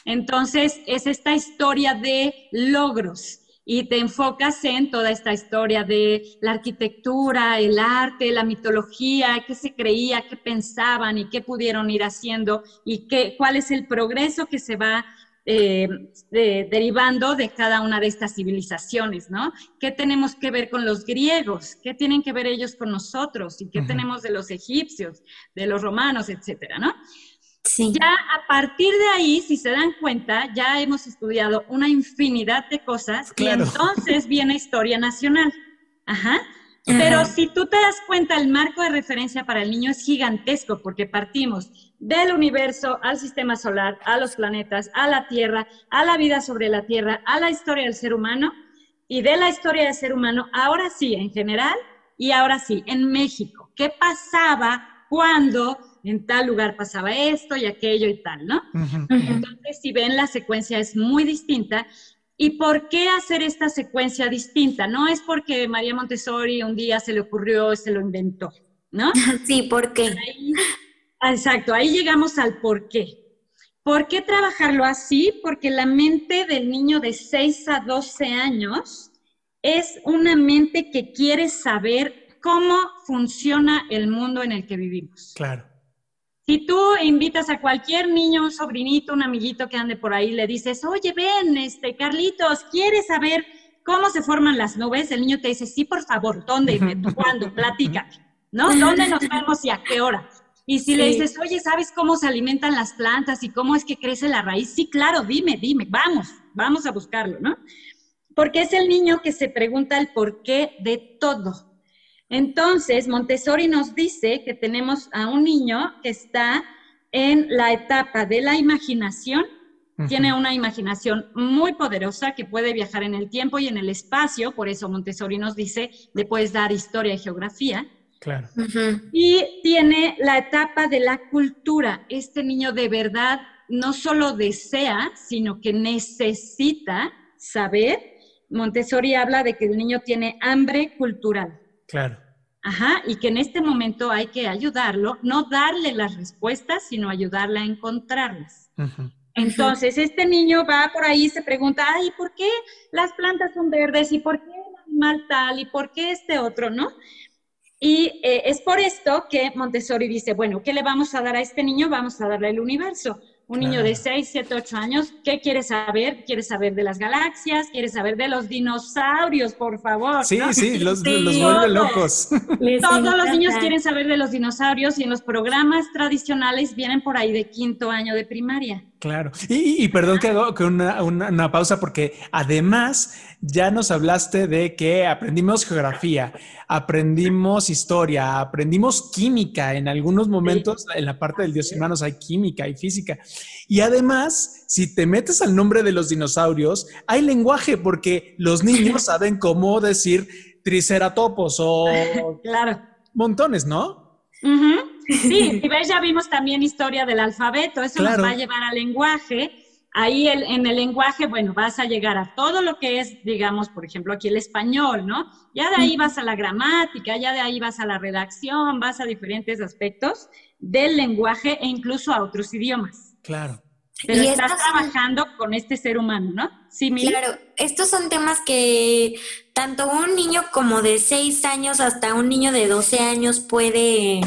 Entonces, es esta historia de logros y te enfocas en toda esta historia de la arquitectura, el arte, la mitología, qué se creía, qué pensaban y qué pudieron ir haciendo y qué, cuál es el progreso que se va eh, derivando de cada una de estas civilizaciones, ¿no? ¿Qué tenemos que ver con los griegos? ¿Qué tienen que ver ellos con nosotros? ¿Y qué tenemos de los egipcios, de los romanos, etcétera, ¿no? Sí. Ya a partir de ahí, si se dan cuenta, ya hemos estudiado una infinidad de cosas y entonces viene historia nacional. Ajá. Pero si tú te das cuenta, el marco de referencia para el niño es gigantesco porque partimos del universo al sistema solar, a los planetas, a la Tierra, a la vida sobre la Tierra, a la historia del ser humano y de la historia del ser humano, ahora sí, en general, y ahora sí, en México. ¿Qué pasaba cuando en tal lugar pasaba esto y aquello y tal, ¿no? Entonces, si ven, la secuencia es muy distinta ¿Y por qué hacer esta secuencia distinta? No es porque María Montessori un día se le ocurrió, se lo inventó, ¿no? Sí, ¿por qué? exacto, ahí llegamos al por qué. ¿Por qué trabajarlo así? Porque la mente del niño de 6 a 12 años es una mente que quiere saber cómo funciona el mundo en el que vivimos. Claro. Si tú invitas a cualquier niño, un sobrinito, un amiguito que ande por ahí, le dices, oye, ven, este, Carlitos, ¿quieres saber cómo se forman las nubes? El niño te dice, sí, por favor, ¿dónde? ¿Cuándo? Platícame, ¿no? ¿Dónde nos vemos y a qué hora? Y si le dices, oye, ¿sabes cómo se alimentan las plantas y cómo es que crece la raíz? Sí, claro, dime, dime, vamos, vamos a buscarlo, ¿no? Porque es el niño que se pregunta el porqué de todo. Entonces, Montessori nos dice que tenemos a un niño que está en la etapa de la imaginación, tiene una imaginación muy poderosa que puede viajar en el tiempo y en el espacio, por eso Montessori nos dice, le puedes dar historia y geografía. Claro. Y tiene la etapa de la cultura. Este niño de verdad no solo desea, sino que necesita saber. Montessori habla de que el niño tiene hambre cultural. Claro. Ajá, y que en este momento hay que ayudarlo, no darle las respuestas, sino ayudarle a encontrarlas. Entonces, este niño va por ahí y se pregunta, ay, ¿por qué las plantas son verdes? ¿Y por qué el animal tal? ¿Y por qué este otro? ¿No? Y eh, es por esto que Montessori dice, bueno, ¿qué le vamos a dar a este niño? Vamos a darle el universo. Un niño de 6, 7, 8 años, ¿qué quiere saber? Quiere saber de las galaxias, quiere saber de los dinosaurios, por favor. Sí, sí, los, los vuelve locos. Todos los niños quieren saber de los dinosaurios y en los programas tradicionales vienen por ahí de quinto año de primaria. Claro. Y, perdón que hago una, una, pausa porque además ya nos hablaste de que aprendimos geografía, aprendimos historia, aprendimos química. En algunos momentos en la parte del Dios y Humanos hay química y física. Y además, si te metes al nombre de los dinosaurios, hay lenguaje porque los niños saben cómo decir triceratopos o claro. montones, ¿no? Sí, y ves, ya vimos también historia del alfabeto, eso nos va a llevar al lenguaje. Ahí en el lenguaje, bueno, vas a llegar a todo lo que es, digamos, por ejemplo, aquí el español, ¿no? Ya de ahí vas a la gramática, ya de ahí vas a la redacción, vas a diferentes aspectos del lenguaje e incluso a otros idiomas. Claro. Pero y estás trabajando con este ser humano, ¿no? Sí, Claro, estos son temas que tanto un niño como de 6 años hasta un niño de 12 años puede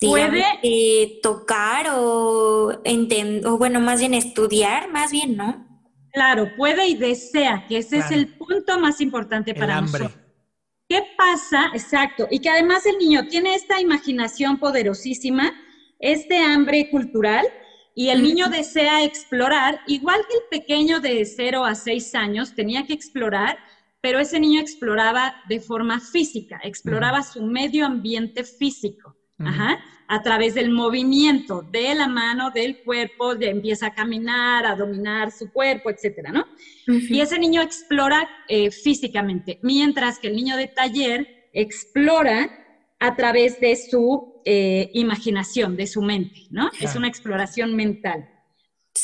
puede eh, tocar o, o, bueno, más bien estudiar, más bien, ¿no? Claro, puede y desea, que ese es el punto más importante para hambre. nosotros. ¿Qué pasa? Exacto. Y que además el niño tiene esta imaginación poderosísima, este hambre cultural, y el niño desea explorar, igual que el pequeño de 0 a 6 años tenía que explorar, pero ese niño exploraba de forma física, exploraba su medio ambiente físico. A través del movimiento de la mano, del cuerpo, ya empieza a caminar, a dominar su cuerpo, etcétera, ¿no? Y ese niño explora eh, físicamente, mientras que el niño de taller explora a través de su eh, imaginación, de su mente, ¿no? Es una exploración mental.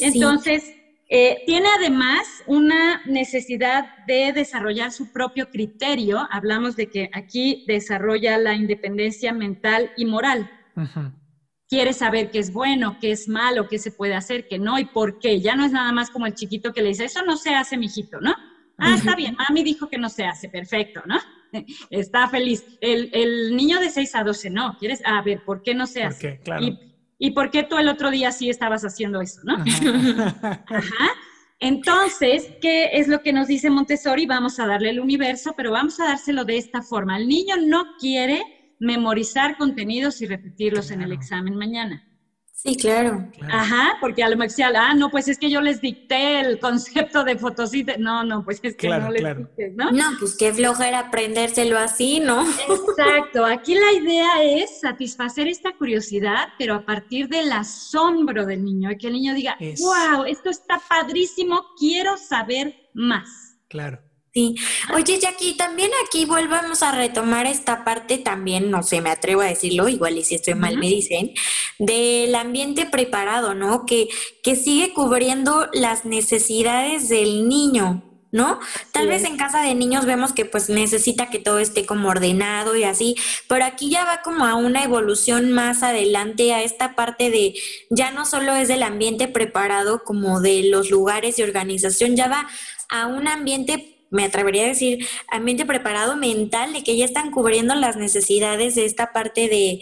Entonces, eh, tiene además una necesidad de desarrollar su propio criterio. Hablamos de que aquí desarrolla la independencia mental y moral. Quiere saber qué es bueno, qué es malo, qué se puede hacer, qué no y por qué. Ya no es nada más como el chiquito que le dice, eso no se hace, mijito, ¿no? Ah, está bien, mami dijo que no se hace, perfecto, ¿no? está feliz. El, niño de 6 a 12 no, quieres, a ver, ¿por qué no se hace? ¿Y, por qué tú el otro día sí estabas haciendo eso, no? Ajá. Entonces, ¿qué es lo que nos dice Montessori? Vamos a darle el universo, pero vamos a dárselo de esta forma. El niño no quiere memorizar contenidos y repetirlos en el examen mañana. Sí, claro. Ajá, porque a lo mejor, ah, no, pues es que yo les dicté el concepto de fotosíntesis. No, no, pues es que no les dicté, ¿no? No, pues qué floja era aprendérselo así, ¿no? Exacto. Aquí la idea es satisfacer esta curiosidad, pero a partir del asombro del niño, que el niño diga, wow, esto está padrísimo, quiero saber más. Claro. Sí. Oye, Jackie, también aquí volvamos a retomar esta parte también, no sé, me atrevo a decirlo, igual y si estoy mal me dicen, del ambiente preparado, ¿no? Que, que sigue cubriendo las necesidades del niño. ¿no? Tal vez en casa de niños vemos que pues necesita que todo esté como ordenado y así, pero aquí ya va como a una evolución más adelante a esta parte de ya no solo es del ambiente preparado como de los lugares y organización, ya va a un ambiente me atrevería a decir, ambiente preparado mental de que ya están cubriendo las necesidades de esta parte de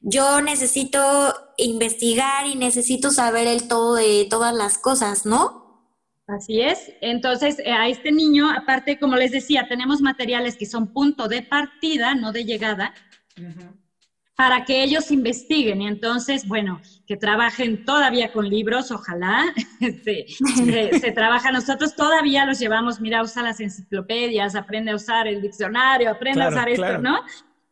yo necesito investigar y necesito saber el todo de todas las cosas, ¿no? Así es. Entonces, eh, a este niño, aparte, como les decía, tenemos materiales que son punto de partida, no de llegada para que ellos investiguen. Y entonces, bueno, que trabajen todavía con libros, ojalá. Este, se, trabaja, nosotros todavía los llevamos, mira, usa las enciclopedias, aprende a usar el diccionario, aprende a usar esto, ¿no?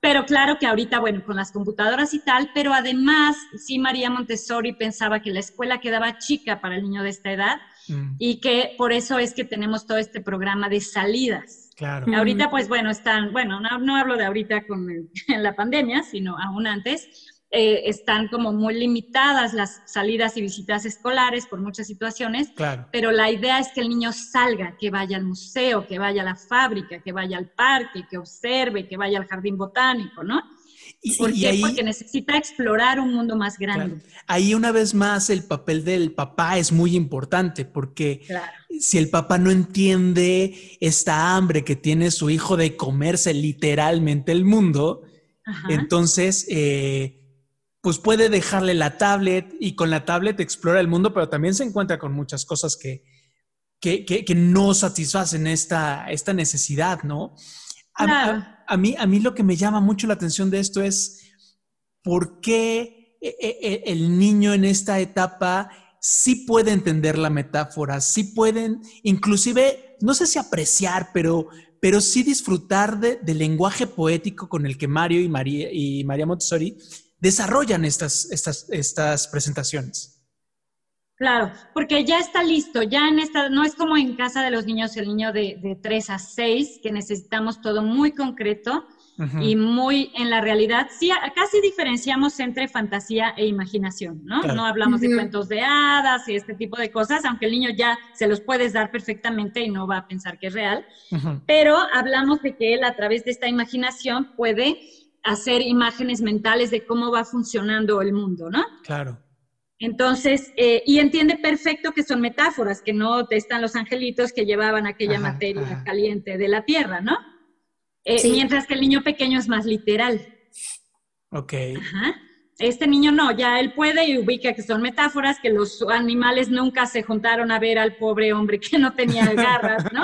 Pero claro que ahorita, bueno, con las computadoras y tal, pero además, sí, María Montessori pensaba que la escuela quedaba chica para el niño de esta edad mm. y que por eso es que tenemos todo este programa de salidas Claro. Ahorita, pues bueno, están, bueno, no, hablo de ahorita con la pandemia, sino aún antes, eh, están como muy limitadas las salidas y visitas escolares por muchas situaciones, claro. pero la idea es que el niño salga, que vaya al museo, que vaya a la fábrica, que vaya al parque, que observe, que vaya al jardín botánico, ¿no? Y, ¿Por qué? Porque necesita explorar un mundo más grande. Ahí una vez más el papel del papá es muy importante porque si el papá no entiende esta hambre que tiene su hijo de comerse literalmente el mundo, entonces eh, pues puede dejarle la tablet y con la tablet explora el mundo, pero también se encuentra con muchas cosas que, que, no satisfacen esta, esta necesidad, ¿no? A, mí, a mí lo que me llama mucho la atención de esto es por qué e, e, e, el niño en esta etapa sí puede entender la metáfora, sí pueden, inclusive, no sé si apreciar, pero, pero sí disfrutar del lenguaje poético con el que Mario y María, y María Montessori desarrollan estas, estas, estas presentaciones. Claro, porque ya está listo, ya en esta, no es como en casa de los niños, el niño de, de 3 a 6, que necesitamos todo muy concreto y muy en la realidad. Sí, acá sí diferenciamos entre fantasía e imaginación, ¿no? No hablamos de cuentos de hadas y este tipo de cosas, aunque el niño ya se los puedes dar perfectamente y no va a pensar que es real, pero hablamos de que él a través de esta imaginación puede hacer imágenes mentales de cómo va funcionando el mundo, ¿no? Claro. Entonces, eh, y entiende perfecto que son metáforas, que no están los angelitos que llevaban aquella materia caliente de la tierra, ¿no? Eh, mientras que el niño pequeño es más literal. Ok. Ajá. Este niño no, ya él puede y ubica que son metáforas, que los animales nunca se juntaron a ver al pobre hombre que no tenía garras, ¿no?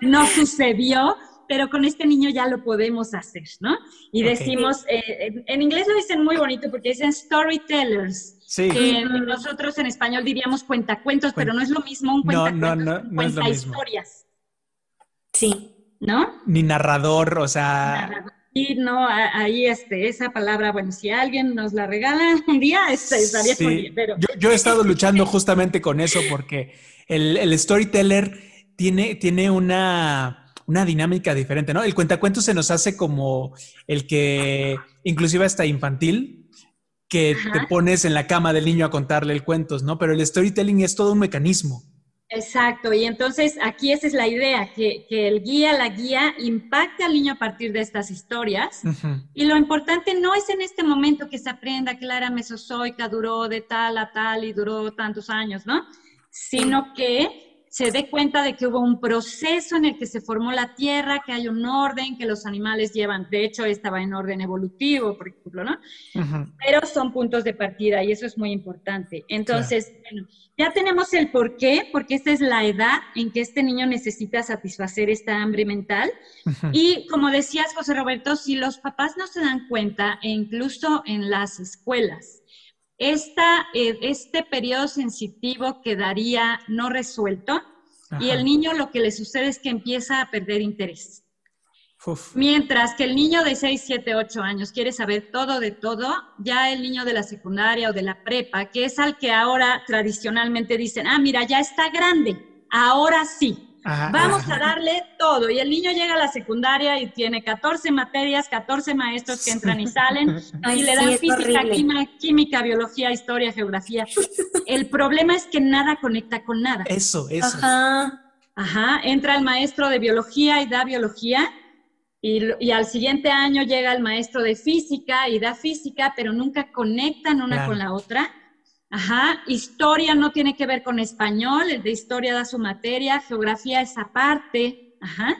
no sucedió, pero con este niño ya lo podemos hacer, ¿no? Y decimos, eh, en inglés lo dicen muy bonito porque dicen storytellers. Sí. Que nosotros en español diríamos cuentacuentos, pero no es lo mismo un cuentacuentos, no, no, no, cuenta historias. Sí. ¿No? Ni narrador, o sea... Y no, ahí este, esa palabra, bueno, si alguien nos la regala un día, este, estaría muy bien, pero... Yo, he estado luchando justamente con eso porque el, el storyteller tiene, tiene una una dinámica diferente, ¿no? El cuentacuentos se nos hace como el que, inclusive hasta infantil, que te pones en la cama del niño a contarle el cuentos, ¿no? Pero el storytelling es todo un mecanismo. Exacto, y entonces aquí esa es la idea, que, el guía, la guía, impacte al niño a partir de estas historias. Y lo importante no es en este momento que se aprenda que la era mesozoica duró de tal a tal y duró tantos años, ¿no? Sino que se dé cuenta de que hubo un proceso en el que se formó la Tierra, que hay un orden, que los animales llevan, de hecho estaba en orden evolutivo, por ejemplo, ¿no? Pero son puntos de partida y eso es muy importante. Entonces, bueno, ya tenemos el por qué, porque esta es la edad en que este niño necesita satisfacer esta hambre mental. Y como decías, José Roberto, si los papás no se dan cuenta, e incluso en las escuelas, esta, eh, este periodo sensitivo quedaría no resuelto y el niño lo que le sucede es que empieza a perder interés. Mientras que el niño de 6, 7, 8 años quiere saber todo de todo, ya el niño de la secundaria o de la prepa, que es al que ahora tradicionalmente dicen, ah, mira, ya está grande, ahora sí, Vamos a darle todo. Y el niño llega a la secundaria y tiene 14 materias, 14 maestros que entran y salen, y le dan física, química, biología, historia, geografía. El problema es que nada conecta con nada. Eso, eso. Ajá. Ajá. Entra el maestro de biología y da biología. Y, al siguiente año llega el maestro de física y da física, pero nunca conectan una con la otra. Ajá, historia no tiene que ver con español, el de historia da su materia, geografía es aparte, ajá.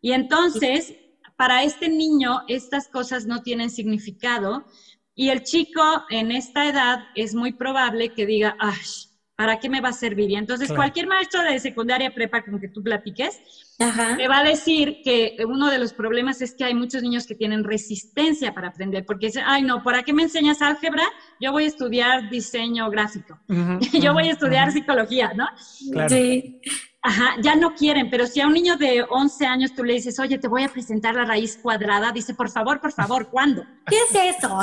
Y entonces, para este niño, estas cosas no tienen significado y el chico en esta edad es muy probable que diga, ¡ay! ¿para qué me va a servir? Y entonces cualquier maestro de secundaria prepa con que tú platiques, me va a decir que uno de los problemas es que hay muchos niños que tienen resistencia para aprender, porque dicen, ay no, ¿para qué me enseñas álgebra? Yo voy a estudiar diseño gráfico, yo voy a estudiar psicología, ¿no? Sí. Ajá, ya no quieren, pero si a un niño de 11 años tú le dices, oye, te voy a presentar la raíz cuadrada, dice, por favor, por favor, ¿cuándo? ¿Qué es eso?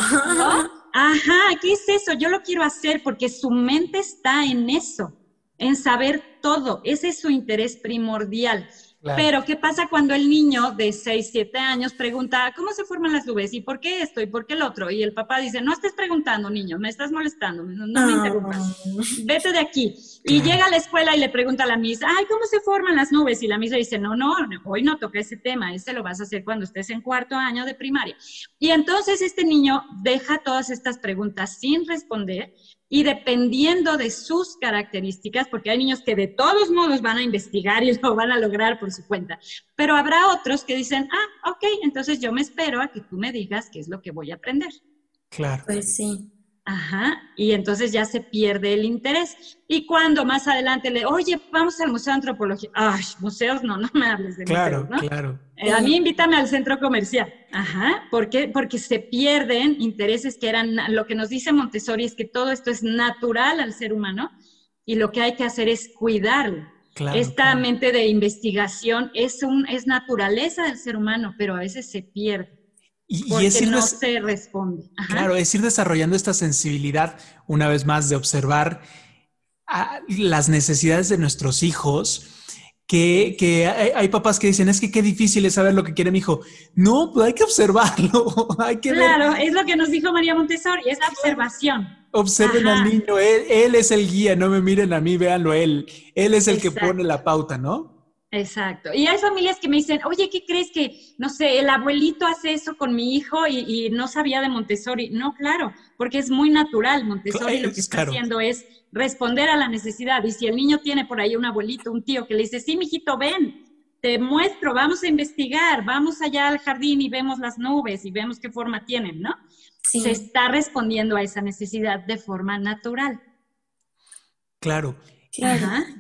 Ajá, ¿qué es eso? Yo lo quiero hacer porque su mente está en eso, en saber todo. Ese es su interés primordial. Pero, ¿qué pasa cuando el niño de 6, 7 años pregunta, ¿cómo se forman las nubes? ¿Y por qué esto? ¿Y por qué el otro? Y el papá dice, no estés preguntando, niño, me estás molestando, no, me ah. interrumpas, vete de aquí. Y llega a la escuela y le pregunta a la misa, ay, ¿cómo se forman las nubes? Y la misa dice, no, no, hoy no toca ese tema, ese lo vas a hacer cuando estés en cuarto año de primaria. Y entonces este niño deja todas estas preguntas sin responder y dependiendo de sus características, porque hay niños que de todos modos van a investigar y lo van a lograr por su cuenta, pero habrá otros que dicen, ah, ok, entonces yo me espero a que tú me digas qué es lo que voy a aprender. Claro. Pues sí. Ajá, y entonces ya se pierde el interés. Y cuando más adelante le, oye, vamos al Museo de Antropología. Ay, museos, no, no me hables de claro, museos, ¿no? Claro, eh, a mí invítame al centro comercial. Ajá, ¿por qué? Porque se pierden intereses que eran, lo que nos dice Montessori es que todo esto es natural al ser humano y lo que hay que hacer es cuidarlo. Esta mente de investigación es, un, es naturaleza del ser humano, pero a veces se pierde. Y, porque no se responde. Claro, es ir desarrollando esta sensibilidad, una vez más, de observar las necesidades de nuestros hijos. Que, que hay, papás que dicen, es que qué difícil es saber lo que quiere mi hijo. No, pues hay que observarlo. hay que claro, es lo que nos dijo María Montessori, es la observación. Observen al niño, él, es el guía, no me miren a mí, véanlo él. Él es el que pone la pauta, ¿no? Exacto. Y hay familias que me dicen, oye, ¿qué crees que, no sé, el abuelito hace eso con mi hijo y, no sabía de Montessori? No, claro, porque es muy natural. Montessori lo que está haciendo es responder a la necesidad. Y si el niño tiene por ahí un abuelito, un tío que le dice, sí, mijito, ven, te muestro, vamos a investigar, vamos allá al jardín y vemos las nubes y vemos qué forma tienen, ¿no? Se está respondiendo a esa necesidad de forma natural. Claro.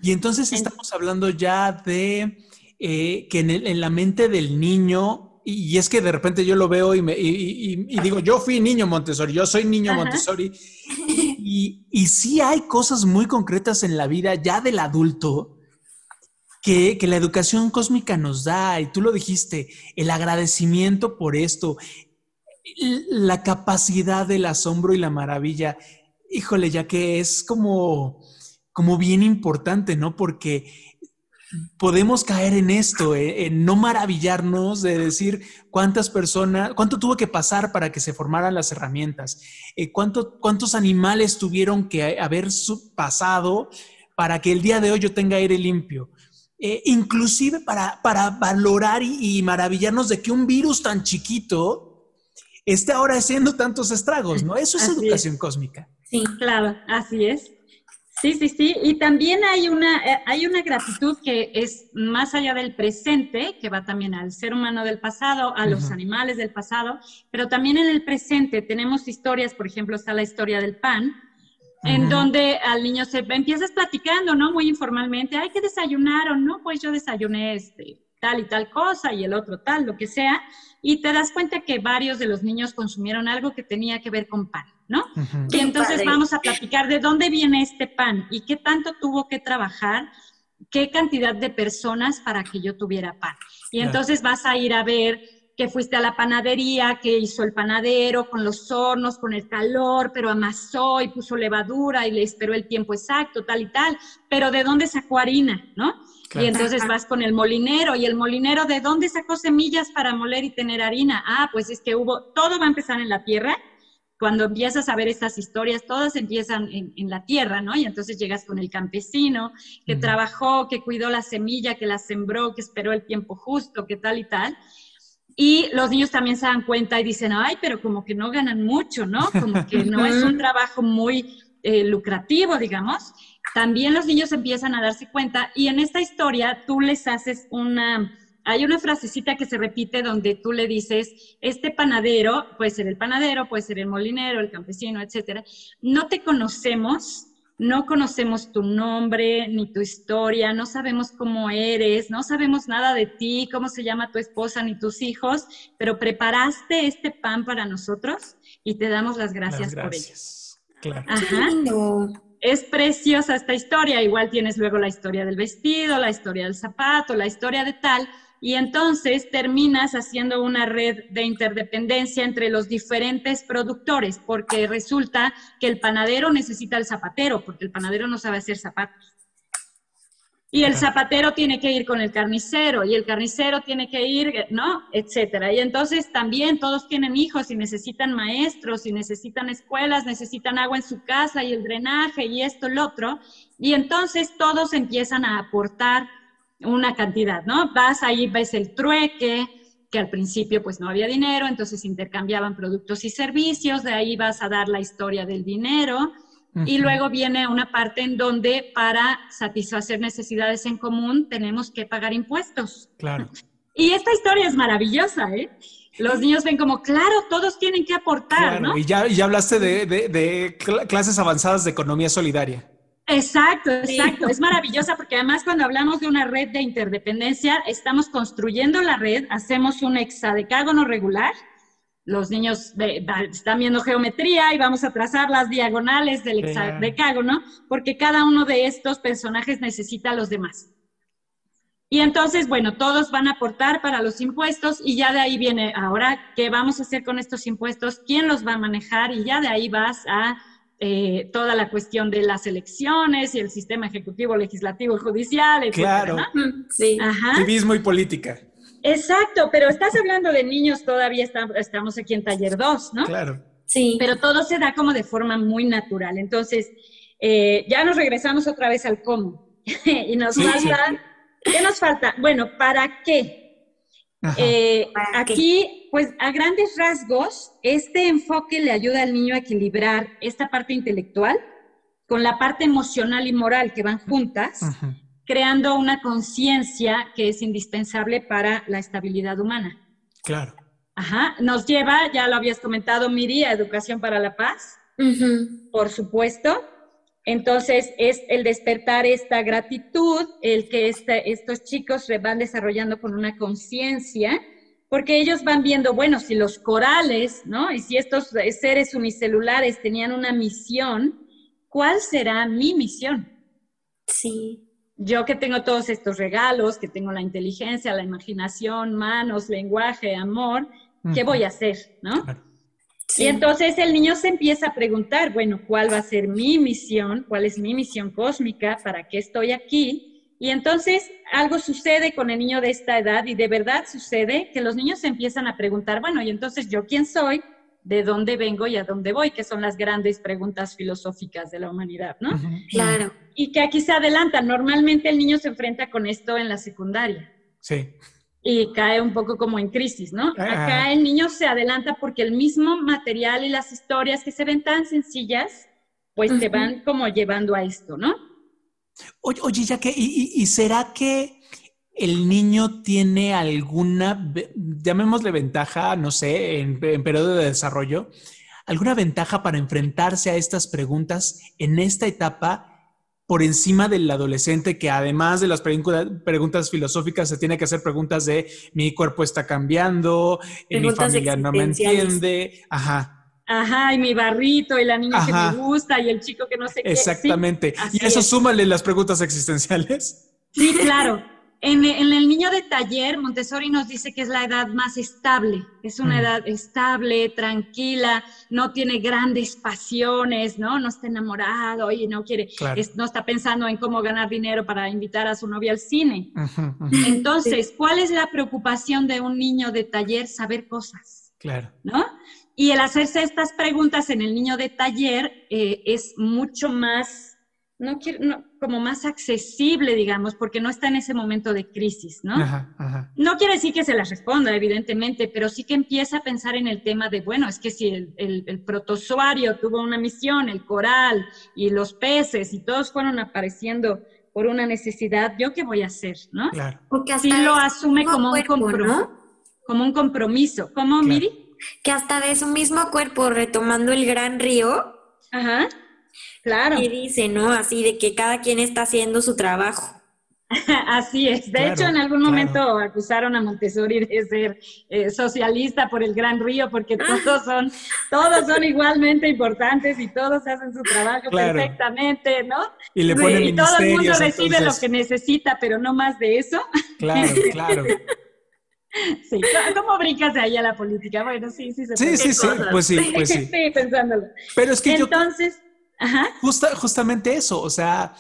Y entonces estamos hablando ya de eh, que en, la mente del niño, y, es que de repente yo lo veo y, me, digo, yo fui niño Montessori, yo soy niño Montessori, y, y sí hay cosas muy concretas en la vida ya del adulto. Que, que la educación cósmica nos da, y tú lo dijiste, el agradecimiento por esto, la capacidad del asombro y la maravilla, híjole, ya que es como, como bien importante, ¿no? Porque podemos caer en esto, eh, en no maravillarnos de decir cuántas personas, cuánto tuvo que pasar para que se formaran las herramientas, eh, cuántos animales tuvieron que haber pasado para que el día de hoy yo tenga aire limpio. Eh, inclusive para, para valorar y, maravillarnos de que un virus tan chiquito esté ahora haciendo tantos estragos, ¿no? Eso es educación cósmica. Sí, claro, así es. Sí, sí, sí. Y también hay una, eh, hay una gratitud que es más allá del presente, que va también al ser humano del pasado, a los animales del pasado, pero también en el presente tenemos historias, por ejemplo, está la historia del pan, en donde al niño se empiezas platicando, ¿no? Muy informalmente, hay que desayunar o no, pues yo desayuné este, tal y tal cosa y el otro tal, lo que sea, y te das cuenta que varios de los niños consumieron algo que tenía que ver con pan. ¿No? Y entonces vamos a platicar de dónde viene este pan y qué tanto tuvo que trabajar, qué cantidad de personas para que yo tuviera pan. Y entonces vas a ir a ver que fuiste a la panadería, que hizo el panadero con los hornos, con el calor, pero amasó y puso levadura y le esperó el tiempo exacto, tal y tal, pero ¿de dónde sacó harina, no? Y entonces vas con el molinero y el molinero, ¿de dónde sacó semillas para moler y tener harina? Ah, pues es que hubo, todo va a empezar en la tierra cuando empiezas a ver estas historias, todas empiezan en, la tierra, ¿no? Y entonces llegas con el campesino que trabajó, que cuidó la semilla, que la sembró, que esperó el tiempo justo, que tal y tal. Y los niños también se dan cuenta y dicen, ay, pero como que no ganan mucho, ¿no? Como que no es un trabajo muy eh, lucrativo, digamos. También los niños empiezan a darse cuenta y en esta historia tú les haces una hay una frasecita que se repite donde tú le dices, este panadero, puede ser el panadero, puede ser el molinero, el campesino, etcétera, no te conocemos, no conocemos tu nombre ni tu historia, no sabemos cómo eres, no sabemos nada de ti, cómo se llama tu esposa ni tus hijos, pero preparaste este pan para nosotros y te damos las gracias, por ello. Claro. Ajá. Es preciosa esta historia, igual tienes luego la historia del vestido, la historia del zapato, la historia de tal, y entonces terminas haciendo una red de interdependencia entre los diferentes productores, porque resulta que el panadero necesita el zapatero, porque el panadero no sabe hacer zapatos. Y el zapatero tiene que ir con el carnicero, y el carnicero tiene que ir, ¿no? Etcétera. Y entonces también todos tienen hijos y necesitan maestros, y necesitan escuelas, necesitan agua en su casa, y el drenaje, y esto, lo otro. Y entonces todos empiezan a aportar una cantidad, ¿no? Vas ahí, ves el trueque, que al principio pues no había dinero, entonces intercambiaban productos y servicios, de ahí vas a dar la historia del dinero y luego viene una parte en donde para satisfacer necesidades en común tenemos que pagar impuestos. Claro. Y esta historia es maravillosa, ¿eh? Los niños ven como, claro, todos tienen que aportar, ¿no? Y ya, ya hablaste de, de clases avanzadas de economía solidaria. Exacto, exacto. Es maravillosa porque además cuando hablamos de una red de interdependencia, estamos construyendo la red, hacemos un hexadecágono regular. Los niños están viendo geometría y vamos a trazar las diagonales del hexadecágono porque cada uno de estos personajes necesita a los demás. Y entonces, bueno, todos van a aportar para los impuestos y ya de ahí viene, ahora, ¿qué vamos a hacer con estos impuestos? ¿Quién los va a manejar? Y ya de ahí vas a eh, toda la cuestión de las elecciones y el sistema ejecutivo, legislativo y judicial, etc. Claro. Sí. Civismo y política. Exacto, pero estás hablando de niños, todavía estamos aquí en taller 2, ¿no? Claro. Sí. Pero todo se da como de forma muy natural. Entonces, eh, ya nos regresamos otra vez al cómo. y nos falta, ¿qué nos falta? Bueno, ¿para qué? Eh, aquí, pues a grandes rasgos, este enfoque le ayuda al niño a equilibrar esta parte intelectual con la parte emocional y moral que van juntas, creando una conciencia que es indispensable para la estabilidad humana. Claro. Ajá, nos lleva, ya lo habías comentado, Miri, a Educación para la Paz, por supuesto. Entonces, es el despertar esta gratitud, el que este, estos chicos se van desarrollando con una conciencia, porque ellos van viendo, bueno, si los corales, ¿no? Y si estos seres unicelulares tenían una misión, ¿cuál será mi misión? Sí. Yo que tengo todos estos regalos, que tengo la inteligencia, la imaginación, manos, lenguaje, amor, ¿qué voy a hacer, no? Y entonces el niño se empieza a preguntar, bueno, ¿cuál va a ser mi misión? ¿Cuál es mi misión cósmica? ¿Para qué estoy aquí? Y entonces algo sucede con el niño de esta edad y de verdad sucede que los niños se empiezan a preguntar, bueno, y entonces yo quién soy, de dónde vengo y a dónde voy, que son las grandes preguntas filosóficas de la humanidad, ¿no? Claro. Y que aquí se adelanta. Normalmente el niño se enfrenta con esto en la secundaria. Sí y cae un poco como en crisis, ¿no? Ah. Acá el niño se adelanta porque el mismo material y las historias que se ven tan sencillas, pues te van como llevando a esto, ¿no? Oye, ya que, y, será que el niño tiene alguna, llamémosle ventaja, no sé, en, en periodo de desarrollo, alguna ventaja para enfrentarse a estas preguntas en esta etapa por encima del adolescente que además de las preguntas filosóficas se tiene que hacer preguntas de mi cuerpo está cambiando, mi familia no me entiende, ajá. Ajá, y mi barrito, y la niña que me gusta, y el chico que no sé qué. Exactamente. y eso súmale las preguntas existenciales. Sí, claro. En, el niño de taller, Montessori nos dice que es la edad más estable, es una mm. edad estable, tranquila, no tiene grandes pasiones, ¿no? No está enamorado y no quiere, no está pensando en cómo ganar dinero para invitar a su novia al cine. Entonces, ¿cuál es la preocupación de un niño de taller? Saber cosas. Claro. ¿No? Y el hacerse estas preguntas en el niño de taller eh, es mucho más no quiero, como más accesible, digamos, porque no está en ese momento de crisis, ¿no? No quiere decir que se las responda, evidentemente, pero sí que empieza a pensar en el tema de, bueno, es que si el, el, protozoario tuvo una misión, el coral y los peces y todos fueron apareciendo por una necesidad, ¿yo qué voy a hacer, no? Claro. Porque así lo asume como un compromiso, como un compromiso. ¿Cómo, Miri? Que hasta de su mismo cuerpo, retomando el gran río, Ajá Claro. Y dice, ¿no? Así de que cada quien está haciendo su trabajo. Así es. De hecho, en algún momento acusaron a Montessori de ser eh, socialista por el Gran Río, porque ah. todos son, todos son igualmente importantes y todos hacen su trabajo perfectamente, ¿no? Y le ponen Y todo el mundo recibe lo que necesita, pero no más de eso. Claro, claro. Sí, ¿cómo brincas de ahí a la política? Bueno, sí, sí se Sí, sí, sí, pues sí, pues sí. sí, pensándolo. Pero es que Entonces, justamente eso, o sea,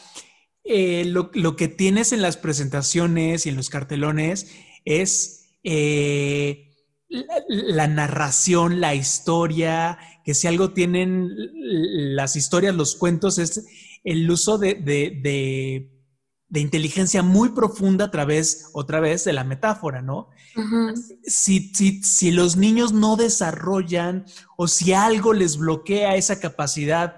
eh, lo, lo que tienes en las presentaciones y en los cartelones es eh, la, la narración, la historia, que si algo tienen las historias, los cuentos, es el uso de, de- de- de inteligencia muy profunda a través, otra vez, de la metáfora, ¿no? Si, si, si los niños no desarrollan o si algo les bloquea esa capacidad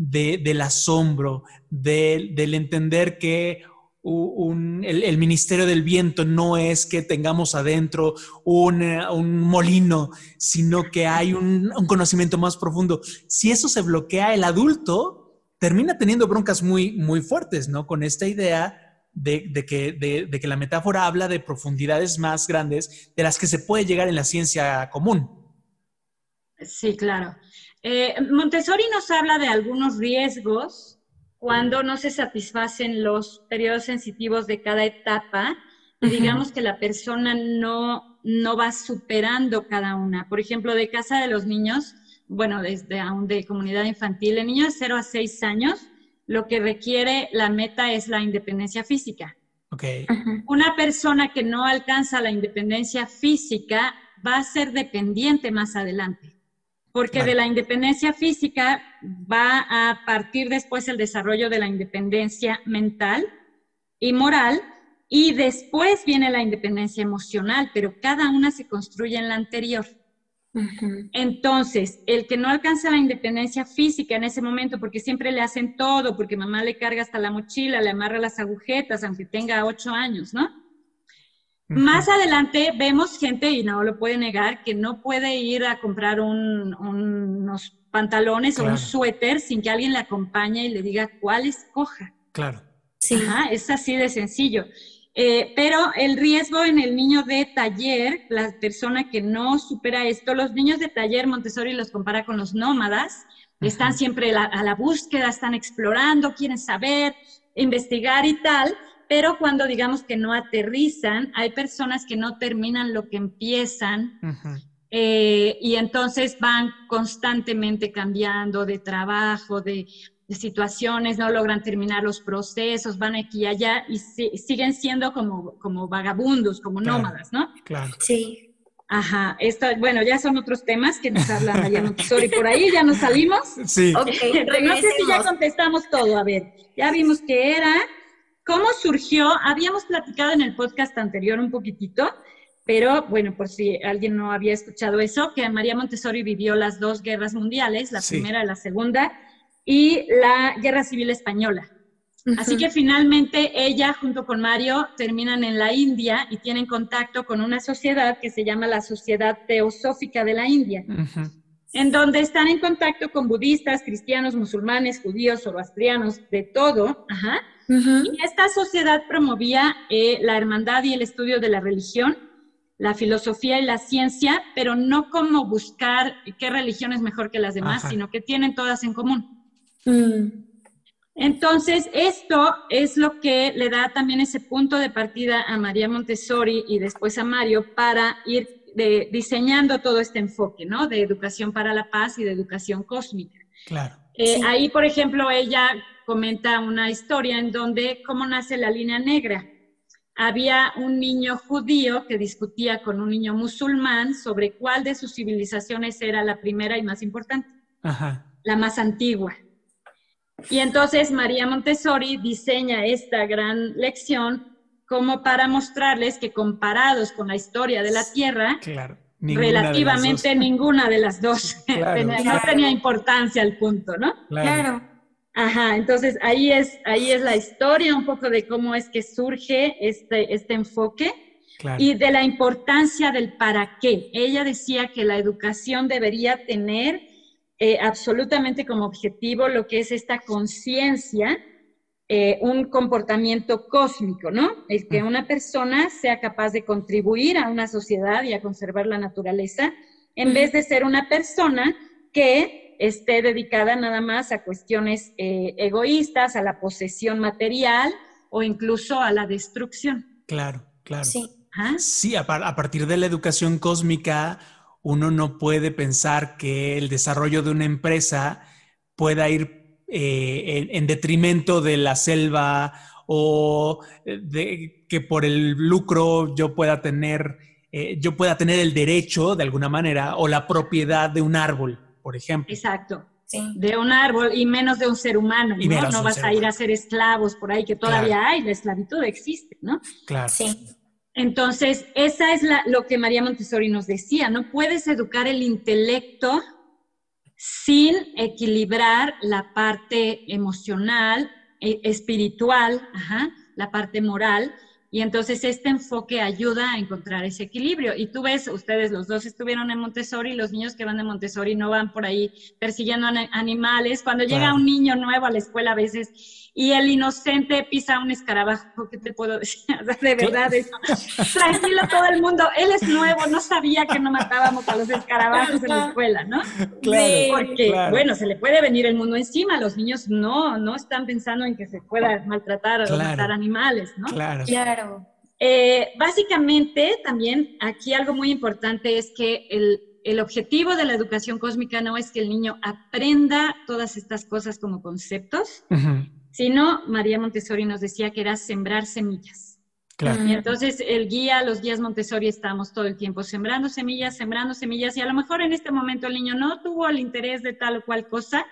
de- del asombro, de- del entender que el, Ministerio del Viento no es que tengamos adentro un, eh, molino, sino que hay un, conocimiento más profundo. Si eso se bloquea, el adulto termina teniendo broncas muy, muy fuertes, ¿no? Con esta idea de que la metáfora habla de profundidades más grandes de las que se puede llegar en la ciencia común. Sí, claro. Eh, Montessori nos habla de algunos riesgos cuando no se satisfacen los periodos sensitivos de cada etapa y digamos que la persona no, no va superando cada una. Por ejemplo, de casa de los niños, bueno, desde aún de comunidad infantil, el niño de 0 a 6 años, lo que requiere la meta es la independencia física. Ok. Ujú. Una persona que no alcanza la independencia física va a ser dependiente más adelante, porque Claro. de la independencia física va a partir después el desarrollo de la independencia mental y moral, y después viene la independencia emocional, pero cada una se construye en la anterior. Entonces, el que no alcanza la independencia física en ese momento, porque siempre le hacen todo, porque mamá le carga hasta la mochila, le amarra las agujetas, aunque tenga ocho años, ¿no? Más adelante vemos gente, y no lo puede negar, que no puede ir a comprar un- un- unos pantalones o un suéter sin que alguien le acompañe y le diga cuál escoja. Claro. Sí. Ajá, es así de sencillo. Eh, pero el riesgo en el niño de taller, la persona que no supera esto, los niños de taller, Montessori los compara con los nómadas, están siempre la- a la búsqueda, están explorando, quieren saber, investigar y tal, pero cuando digamos que no aterrizan, hay personas que no terminan lo que empiezan eh, y entonces van constantemente cambiando de trabajo, de, de situaciones, no logran terminar los procesos, van aquí y allá y si- siguen siendo como, como vagabundos, como Claro. nómadas, ¿no? Claro. Sí. Ajá, esto, bueno, ya son otros temas que nos habla María Montessori por ahí, ya nos salimos. Sí. Ok, no sé si ya contestamos todo. A ver, ya vimos que era. ¿Cómo surgió? Habíamos platicado en el podcast anterior un poquitito, pero bueno, por si alguien no había escuchado eso, que María Montessori vivió las dos guerras mundiales, la Sí. primera y la segunda, y la guerra civil española. Así que finalmente ella junto con Mario terminan en la India y tienen contacto con una sociedad que se llama la Sociedad Teosófica de la India. En donde están en contacto con budistas, cristianos, musulmanes, judíos, zoroastrianos, de todo. Ajá. Y esta sociedad promovía eh, la hermandad y el estudio de la religión, la filosofía y la ciencia, pero no como buscar qué religión es mejor que las demás, Ajá. sino que tienen todas en común. Mm. Entonces, esto es lo que le da también ese punto de partida a María Montessori y después a Mario para ir de- diseñando todo este enfoque, ¿no? De educación para la paz y de educación cósmica. Claro. Eh, Sí. Ahí, por ejemplo, ella comenta una historia en donde cómo nace la línea negra. Había un niño judío que discutía con un niño musulmán sobre cuál de sus civilizaciones era la primera y más importante Ajá. la más antigua. Y entonces María Montessori diseña esta gran lección como para mostrarles que comparados con la historia de la Tierra, Claro. Ninguna relativamente ninguna de las dos Claro. no Claro. tenía importancia el punto, ¿no? Claro. Ajá, entonces ahí es, ahí es la historia, un poco de cómo es que surge este, este enfoque Claro. y de la importancia del para qué. Ella decía que la educación debería tener eh, absolutamente como objetivo lo que es esta conciencia, eh, un comportamiento cósmico, ¿no? El que una persona sea capaz de contribuir a una sociedad y a conservar la naturaleza, en vez de ser una persona que esté dedicada nada más a cuestiones eh, egoístas, a la posesión material o incluso a la destrucción. Claro, claro. Sí. ¿Ah? Sí, a, par- a partir de la educación cósmica, uno no puede pensar que el desarrollo de una empresa pueda ir eh, en, detrimento de la selva o de que por el lucro yo pueda tener, eh, yo pueda tener el derecho de alguna manera o la propiedad de un árbol, por ejemplo. Exacto. De un árbol y menos de un ser humano, ¿no? No vas a ir a ser esclavos por ahí, que todavía hay, la esclavitud existe, ¿no? Claro. Sí. Entonces, esa es lo que María Montessori nos decía, no puedes educar el intelecto sin equilibrar la parte emocional, e, espiritual, la parte moral, y entonces este enfoque ayuda a encontrar ese equilibrio. Y tú ves, ustedes los dos estuvieron en Montessori, los niños que van de Montessori no van por ahí persiguiendo animales. Cuando llega un niño nuevo a la escuela a veces y el inocente pisa un escarabajo, ¿qué te puedo decir? de verdad, tranquilo todo el mundo, él es nuevo, no sabía que no matábamos a los escarabajos en la escuela, ¿no? Claro, Porque, bueno, se le puede venir el mundo encima, los niños no, no están pensando en que se pueda maltratar o matar animales, ¿no? Claro. Claro. Eh, básicamente, también aquí algo muy importante es que el, el objetivo de la educación cósmica no es que el niño aprenda todas estas cosas como conceptos, sino María Montessori nos decía que era sembrar semillas. Claro. Y entonces el guía, los guías Montessori estamos todo el tiempo sembrando semillas, sembrando semillas, y a lo mejor en este momento el niño no tuvo el interés de tal o cual cosa,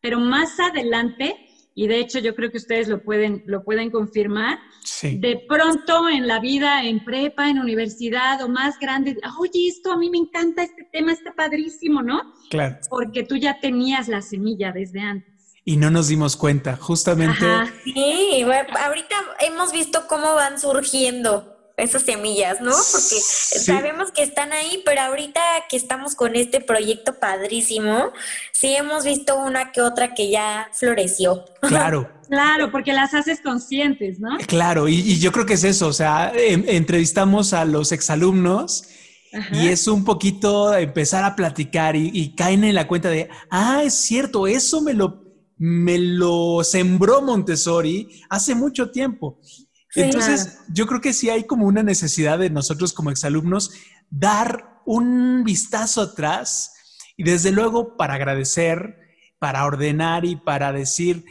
pero más adelante, y de hecho yo creo que ustedes lo pueden, lo pueden confirmar, de pronto en la vida, en prepa, en universidad o más grande, oye, esto a mí me encanta, este tema está padrísimo, ¿no? Claro. Porque tú ya tenías la semilla desde antes y no nos dimos cuenta, justamente. sí, ahorita hemos visto cómo van surgiendo esas semillas, ¿no? Porque sabemos que están ahí, pero ahorita que estamos con este proyecto padrísimo, sí hemos visto una que otra que ya floreció. Claro. claro, porque las haces conscientes, ¿no? Claro, y, yo creo que es eso, o sea, em, entrevistamos a los exalumnos. Y es un poquito empezar a platicar y, y caen en la cuenta de, ah, es cierto, eso me lo, me lo sembró Montessori hace mucho tiempo. Entonces, yo creo que sí hay como una necesidad de nosotros como exalumnos dar un vistazo atrás y desde luego para agradecer, para ordenar y para decir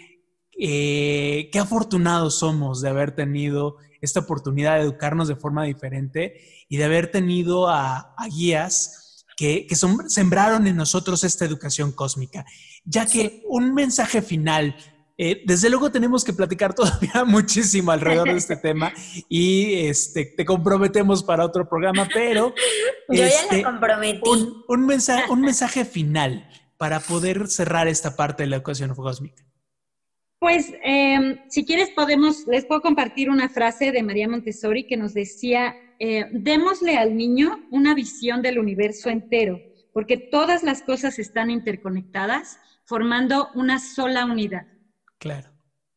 eh, qué afortunados somos de haber tenido esta oportunidad de educarnos de forma diferente y de haber tenido a, guías que, que sembraron en nosotros esta educación cósmica. Ya que un mensaje final, eh, desde luego tenemos que platicar todavía muchísimo alrededor de este tema y este, te comprometemos para otro programa, pero... Yo ya este, la comprometí. Un, mensaje, un mensaje final para poder cerrar esta parte de la ecuación cósmica. Pues, em, si quieres, podemos, les puedo compartir una frase de María Montessori que nos decía, eh, démosle al niño una visión del universo entero, porque todas las cosas están interconectadas formando una sola unidad. Claro.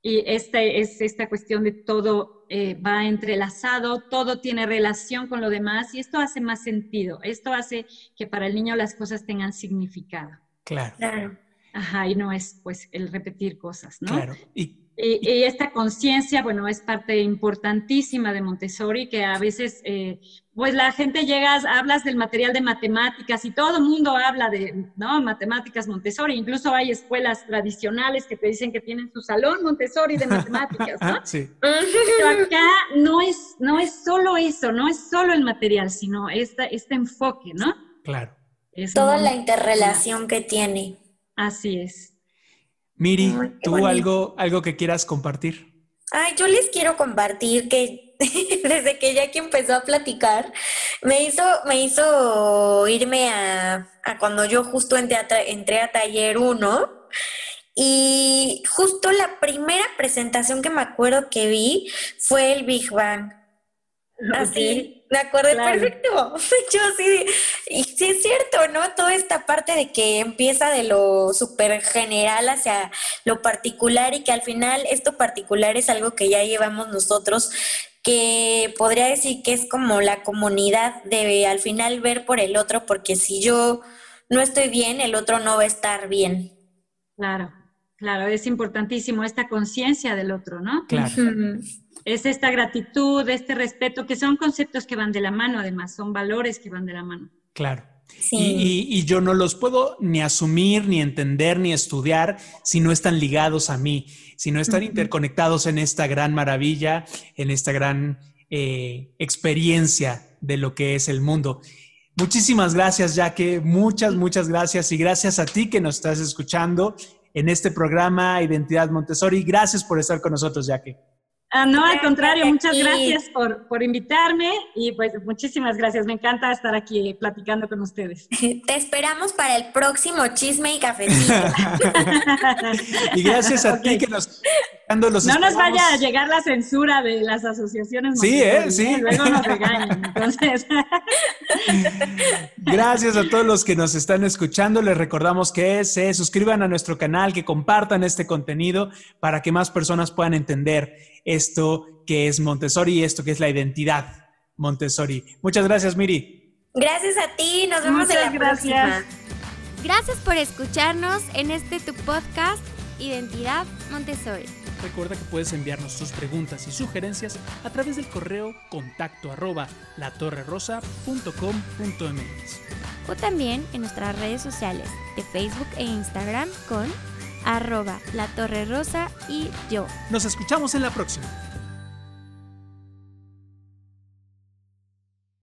Y este es esta cuestión de todo eh, va entrelazado, todo tiene relación con lo demás y esto hace más sentido. Esto hace que para el niño las cosas tengan significado. Claro. claro. Ajá, y no es pues el repetir cosas, ¿no? Claro. Y, y, esta conciencia, bueno, es parte importantísima de Montessori, que a veces, eh, pues la gente llega, hablas del material de matemáticas y todo el mundo habla de, ¿no? Matemáticas Montessori, incluso hay escuelas tradicionales que te dicen que tienen su salón Montessori de matemáticas, ¿no? sí. Pero acá no es, no es solo eso, no es solo el material, sino esta, este enfoque, ¿no? Claro. Toda la interrelación que tiene. Así es. Miri, ¿tú algo, algo que quieras compartir? Ay, yo les quiero compartir que desde que Jackie empezó a platicar, me hizo, me hizo irme a, cuando yo justo entré a, entré a taller 1 y justo la primera presentación que me acuerdo que vi fue el Big Bang. Así, me acuerdo perfecto. Yo sí, y sí es cierto, ¿no? Toda esta parte de que empieza de lo súper general hacia lo particular y que al final esto particular es algo que ya llevamos nosotros, que podría decir que es como la comunidad debe al final ver por el otro, porque si yo no estoy bien, el otro no va a estar bien. Claro, claro, es importantísimo esta conciencia del otro, ¿no? Claro es esta gratitud, este respeto, que son conceptos que van de la mano, además, son valores que van de la mano. Claro. Y, yo no los puedo ni asumir, ni entender, ni estudiar si no están ligados a mí, si no están interconectados en esta gran maravilla, en esta gran eh, experiencia de lo que es el mundo. Muchísimas gracias, Jaque. Muchas, muchas gracias. Y gracias a ti que nos estás escuchando en este programa Identidad Montessori. Gracias por estar con nosotros, Jaque. Ah, no, al contrario, muchas gracias por, por, invitarme y pues muchísimas gracias. Me encanta estar aquí platicando con ustedes. Te esperamos para el próximo chisme y cafecito. y gracias a ti que nos... Los no nos vaya a llegar la censura de las asociaciones. Sí, ¿eh? Sí. Luego nos regañan. Entonces. Gracias a todos los que nos están escuchando. Les recordamos que se suscriban a nuestro canal, que compartan este contenido para que más personas puedan entender esto que es Montessori y esto que es la identidad Montessori. Muchas gracias, Miri. Gracias a ti, nos vemos en la gracias. próxima. Gracias por escucharnos en este tu podcast Identidad Montessori. Recuerda que puedes enviarnos tus preguntas y sugerencias a través del correo contacto arroba latorrerosa.com.mx o también en nuestras redes sociales de Facebook e Instagram con arroba la torre rosa y yo. Nos escuchamos en la próxima.